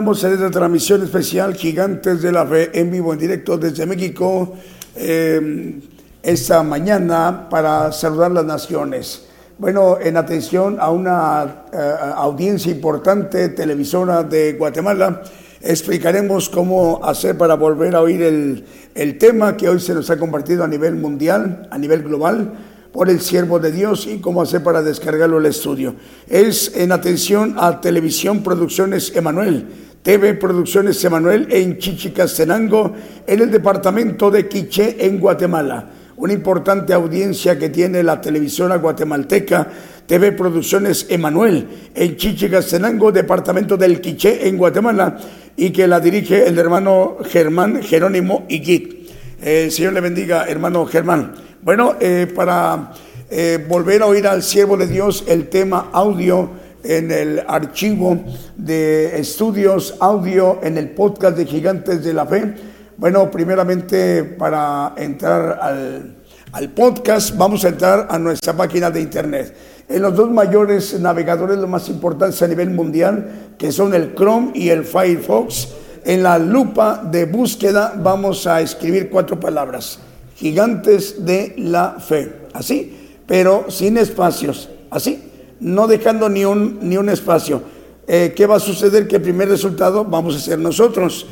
Continuamos en esta transmisión especial Gigantes de la Fe en vivo, en directo desde México, eh, esta mañana para saludar las naciones. Bueno, en atención a una eh, audiencia importante, televisora de Guatemala, explicaremos cómo hacer para volver a oír el, el tema que hoy se nos ha compartido a nivel mundial, a nivel global, por el siervo de Dios y cómo hacer para descargarlo al estudio. Es en atención a Televisión Producciones Emanuel, TV Producciones Emanuel en Chichicastenango, en el departamento de Quiché, en Guatemala. Una importante audiencia que tiene la televisora guatemalteca TV Producciones Emanuel en Chichicastenango, departamento del Quiché, en Guatemala, y que la dirige el hermano Germán Jerónimo Iguit. Eh, Señor le bendiga, hermano Germán. Bueno, eh, para eh, volver a oír al siervo de Dios el tema audio en el archivo de estudios audio en el podcast de Gigantes de la Fe. Bueno, primeramente para entrar al, al podcast vamos a entrar a nuestra página de internet en los dos mayores navegadores, los más importantes a nivel mundial, que son el Chrome y el Firefox. En la lupa de búsqueda vamos a escribir cuatro palabras, gigantes de la fe, así, pero sin espacios, así, no dejando ni un, ni un espacio. Eh, ¿Qué va a suceder? Que primer resultado vamos a ser nosotros.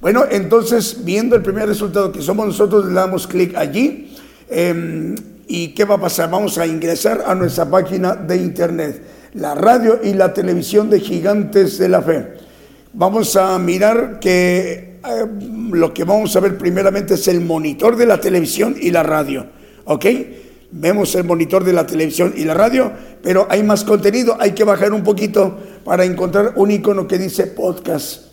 Bueno, entonces, viendo el primer resultado que somos nosotros, le damos clic allí. Em, ¿Y qué va a pasar? Vamos a ingresar a nuestra página de internet, la radio y la televisión de Gigantes de la Fe. Vamos a mirar que eh, lo que vamos a ver primeramente es el monitor de la televisión y la radio. ¿Ok? Vemos el monitor de la televisión y la radio, pero hay más contenido. Hay que bajar un poquito para encontrar un icono que dice podcast.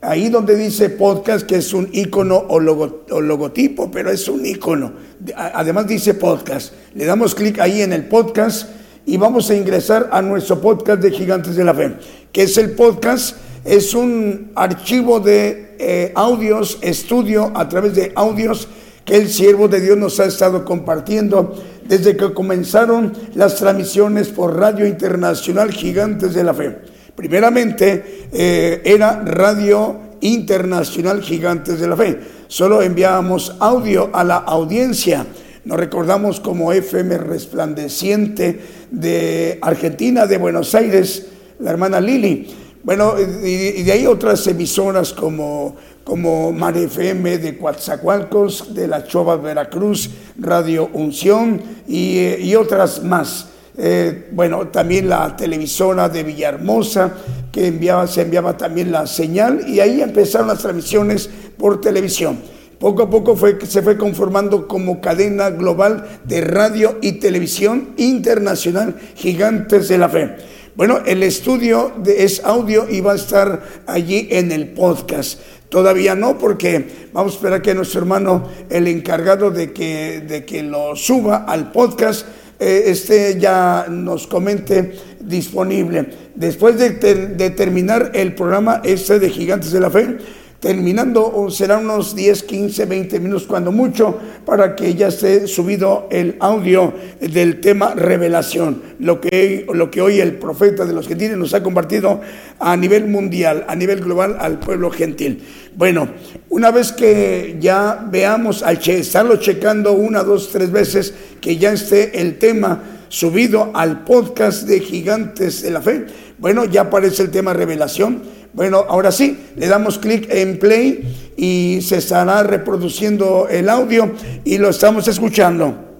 Ahí donde dice podcast, que es un icono o, logotipo, pero es un icono. Además dice podcast. Le damos clic ahí en el podcast y vamos a ingresar a nuestro podcast de Gigantes de la Fe. que es el podcast? Es un archivo de eh, audios, estudio a través de audios que el siervo de Dios nos ha estado compartiendo desde que comenzaron las transmisiones por Radio Internacional Gigantes de la Fe. Primeramente eh, era Radio Internacional Gigantes de la Fe. Solo enviábamos audio a la audiencia. Nos recordamos como FM resplandeciente de Argentina, de Buenos Aires, la hermana Lili. Bueno, y, de ahí otras emisoras como, como Mar FM de Coatzacoalcos, de La Chova, Veracruz, Radio Unción y, y otras más. Eh, bueno, también la televisora de Villahermosa, que enviaba, se enviaba también la señal, y ahí empezaron las transmisiones por televisión. Poco a poco fue, se fue conformando como cadena global de radio y televisión internacional Gigantes de la Fe. Bueno, el estudio es audio y va a estar allí en el podcast. Todavía no, porque vamos a esperar que nuestro hermano, el encargado de que, de que lo suba al podcast, eh, este ya nos comente disponible. Después de, de, terminar el programa este de Gigantes de la Fe, terminando será unos 10, 15, 20 minutos cuando mucho para que ya esté subido el audio del tema revelación, lo que, lo que hoy el profeta de los gentiles nos ha compartido a nivel mundial, a nivel global al pueblo gentil. Bueno, una vez que ya veamos al che, estarlo checando una, dos, tres veces, que ya esté el tema subido al podcast de Gigantes de la Fe, bueno, ya aparece el tema revelación. Bueno, ahora sí, le damos clic en play y se estará reproduciendo el audio y lo estamos escuchando.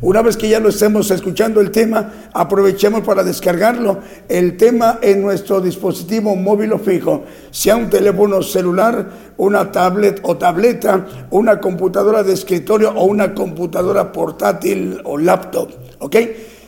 Una vez que ya lo estemos escuchando el tema, aprovechemos para descargarlo. El tema en nuestro dispositivo móvil o fijo, sea un teléfono celular, una tablet o tableta, una computadora de escritorio o una computadora portátil o laptop. ¿Ok?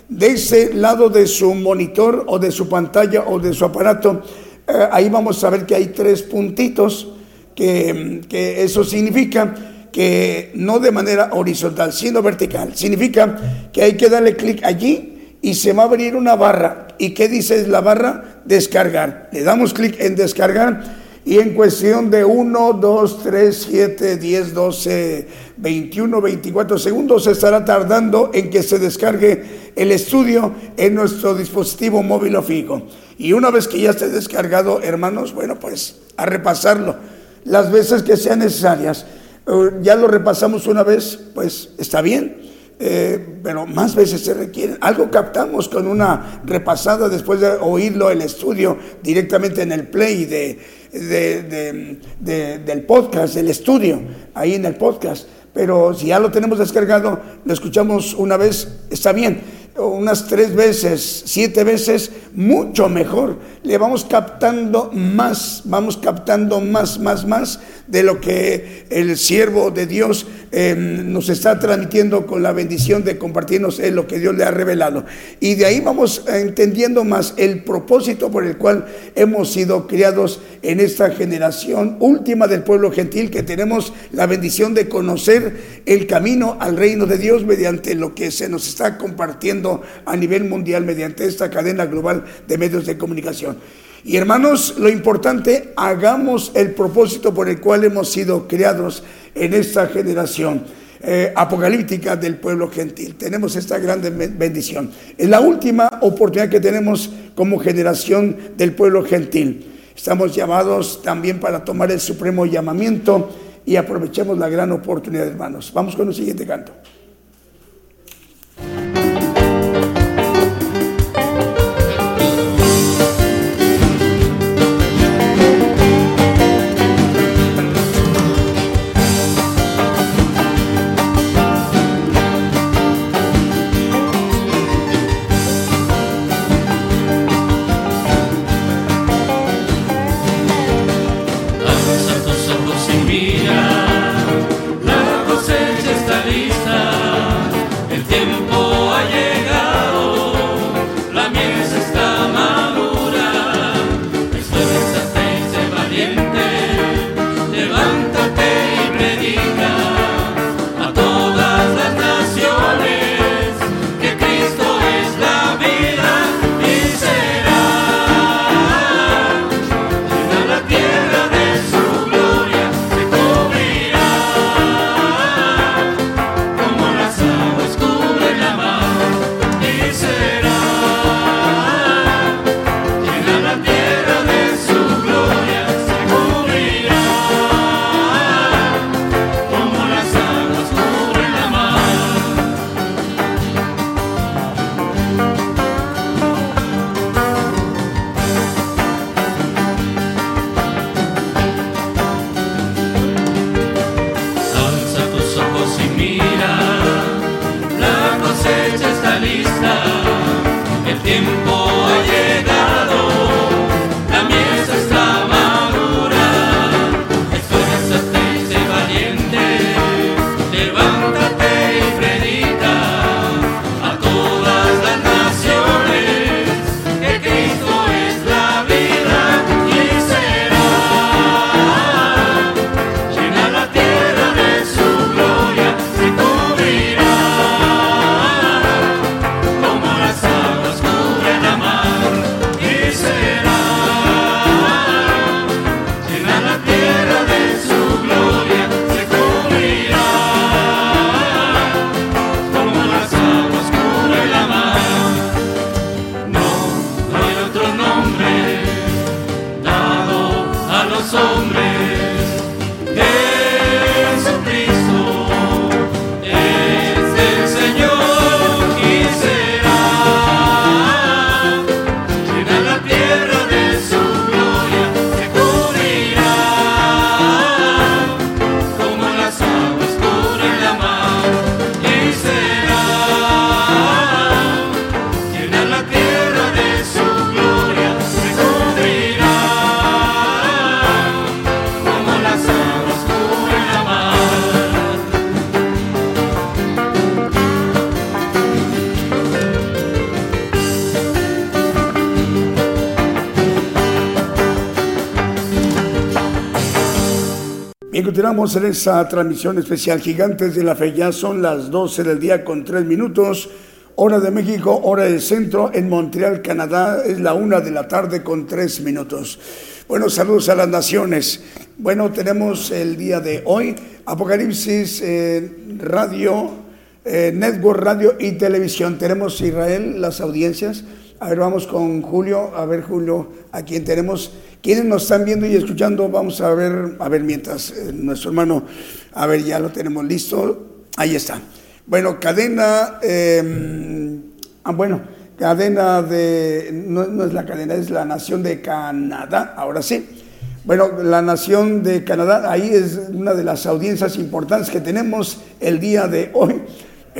De ese lado de su monitor o de su pantalla o de su aparato, eh, ahí vamos a ver que hay tres puntitos, que, que eso significa que no de manera horizontal, sino vertical. Significa que hay que darle clic allí y se va a abrir una barra. ¿Y qué dice la barra? Descargar. Le damos clic en descargar y en cuestión de 1, 2, 3, 7, 10, 12, 21, 24 segundos se estará tardando en que se descargue el estudio en nuestro dispositivo móvil o fijo. Y una vez que ya esté descargado, hermanos, bueno, pues a repasarlo las veces que sean necesarias ya lo repasamos una vez, pues está bien, eh, pero más veces se requiere. Algo captamos con una repasada después de oírlo el estudio directamente en el play de- del podcast, del estudio, ahí en el podcast. Pero si ya lo tenemos descargado, lo escuchamos una vez, está bien. Unas tres veces, siete veces, mucho mejor. Le vamos captando más, vamos captando más, más, más de lo que el siervo de Dios nos está transmitiendo con la bendición de compartirnos eh, lo que Dios le ha revelado. Y de ahí vamos entendiendo más el propósito por el cual hemos sido criados en esta generación última del pueblo gentil, que tenemos la bendición de conocer el camino al reino de Dios mediante lo que se nos está compartiendo a nivel mundial mediante esta cadena global de medios de comunicación. Y hermanos, lo importante, hagamos el propósito por el cual hemos sido criados en esta generación eh, apocalíptica del pueblo gentil. Tenemos esta gran bendición. Es la última oportunidad que tenemos como generación del pueblo gentil. Estamos llamados también para tomar el supremo llamamiento y aprovechemos la gran oportunidad, hermanos. Vamos con el siguiente canto. Continuamos en esa transmisión especial Gigantes de la Fe. Ya son las 12 del día con 3 minutos. Hora de México, hora del centro. En Montreal, Canadá, es la una de la tarde con 3 minutos. Bueno, saludos a las naciones. Bueno, tenemos el día de hoy Apocalipsis eh, Radio, eh, Network Radio y Televisión. Tenemos Israel, las audiencias. A ver, vamos con Julio. A ver, Julio, a quien tenemos. Quienes nos están viendo y escuchando, vamos a ver, a ver, mientras eh, nuestro hermano, a ver, ya lo tenemos listo. Ahí está. Bueno, cadena, eh, ah, bueno, cadena de, no, no es la cadena, es la nación de Canadá, ahora sí. Bueno, la nación de Canadá, ahí es una de las audiencias importantes que tenemos el día de hoy,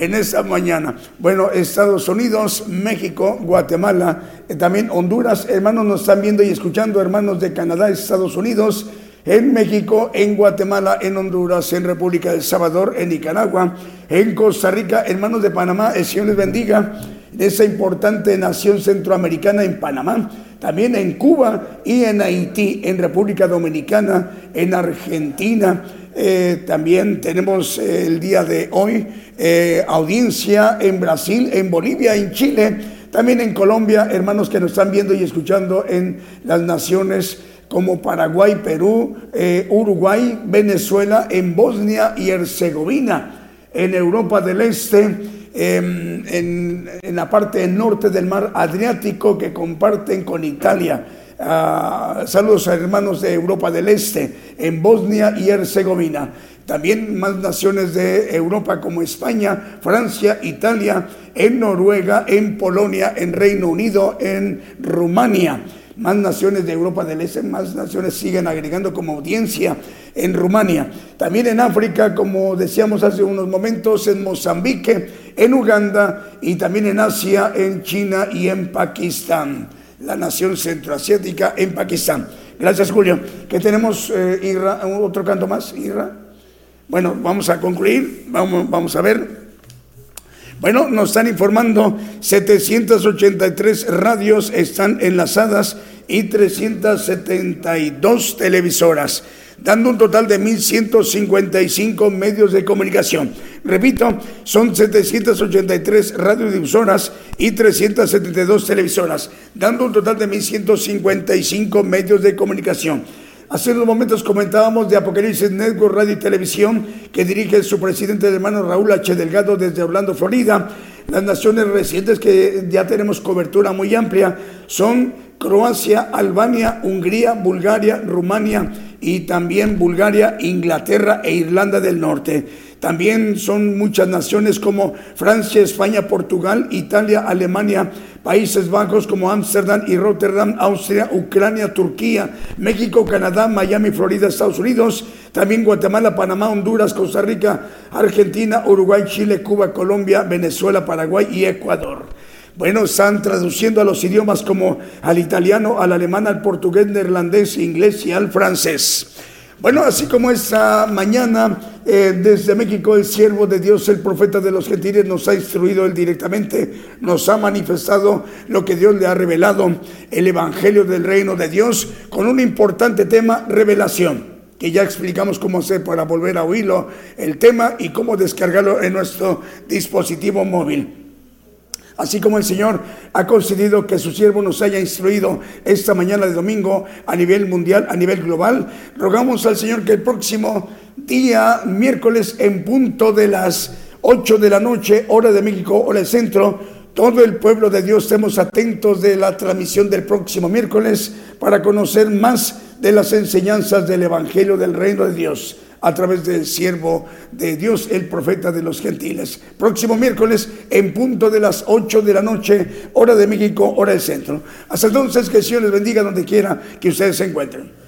en esta mañana. Bueno, Estados Unidos, México, Guatemala, eh, también Honduras, hermanos nos están viendo y escuchando, hermanos de Canadá, Estados Unidos, en México, en Guatemala, en Honduras, en República del Salvador, en Nicaragua, en Costa Rica, hermanos de Panamá, el Señor les bendiga, en esa importante nación centroamericana en Panamá también en Cuba y en Haití, en República Dominicana, en Argentina. Eh, también tenemos eh, el día de hoy eh, audiencia en Brasil, en Bolivia, en Chile, también en Colombia, hermanos que nos están viendo y escuchando en las naciones como Paraguay, Perú, Uruguay, Venezuela, en Bosnia y Herzegovina, en Europa del Este Em, en, la parte norte del mar Adriático que comparten con Italia. Ah, saludos a hermanos de Europa del Este, en Bosnia y Herzegovina. También más naciones de Europa como España, Francia, Italia, en Noruega, en Polonia, en Reino Unido, en Rumania más naciones de Europa del Este, más naciones siguen agregando como audiencia en Rumania. También en África, como decíamos hace unos momentos, en Mozambique, en Uganda y también en Asia, en China y en Pakistán. La nación centroasiática en Pakistán. Gracias, Julio. ¿Qué tenemos, eh, ¿Otro canto más, Irra? Bueno, vamos a concluir. Vamos, vamos a ver. Bueno, nos están informando, 783 radios están enlazadas y 372 televisoras, dando un total de 1.155 medios de comunicación. Repito, son 783 radiodifusoras y 372 televisoras, dando un total de 1.155 medios de comunicación. Hace unos momentos comentábamos de Apocalipsis Network Radio y Televisión que dirige su presidente hermano Raúl H. Delgado desde Orlando, Florida. Las naciones recientes que ya tenemos cobertura muy amplia son Croacia, Albania, Hungría, Bulgaria, Rumania y también Bulgaria, Inglaterra e Irlanda del Norte. También son muchas naciones como Francia, España, Portugal, Italia, Alemania, Países Bajos como Ámsterdam y Rotterdam, Austria, Ucrania, Turquía, México, Canadá, Miami, Florida, Estados Unidos, también Guatemala, Panamá, Honduras, Costa Rica, Argentina, Uruguay, Chile, Cuba, Colombia, Venezuela, Paraguay y Ecuador. Bueno, están traduciendo a los idiomas como al italiano, al alemán, al portugués, neerlandés, inglés y al francés. Bueno, así como esta mañana eh, desde México el siervo de Dios, el profeta de los gentiles, nos ha instruido él directamente, nos ha manifestado lo que Dios le ha revelado, el Evangelio del Reino de Dios, con un importante tema, revelación que ya explicamos cómo hacer para volver a oírlo, el tema y cómo descargarlo en nuestro dispositivo móvil. Así como el Señor ha concedido que su siervo nos haya instruido esta mañana de domingo a nivel mundial, a nivel global, rogamos al Señor que el próximo día, miércoles, en punto de las 8 de la noche, hora de México, hora del centro, todo el pueblo de Dios estemos atentos de la transmisión del próximo miércoles para conocer más de las enseñanzas del Evangelio del Reino de Dios a través del siervo de Dios, el profeta de los gentiles. Próximo miércoles en punto de las 8 de la noche, hora de México, hora del centro. Hasta entonces, que el les bendiga donde quiera que ustedes se encuentren.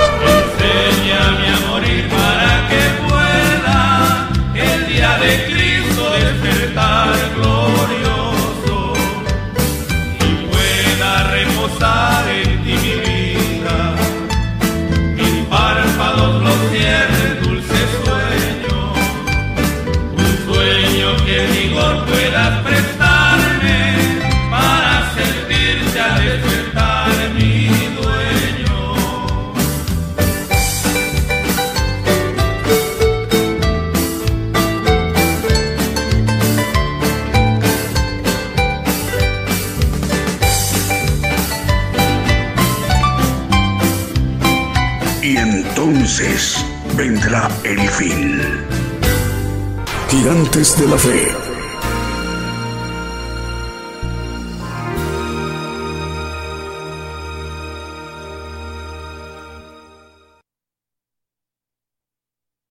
Entonces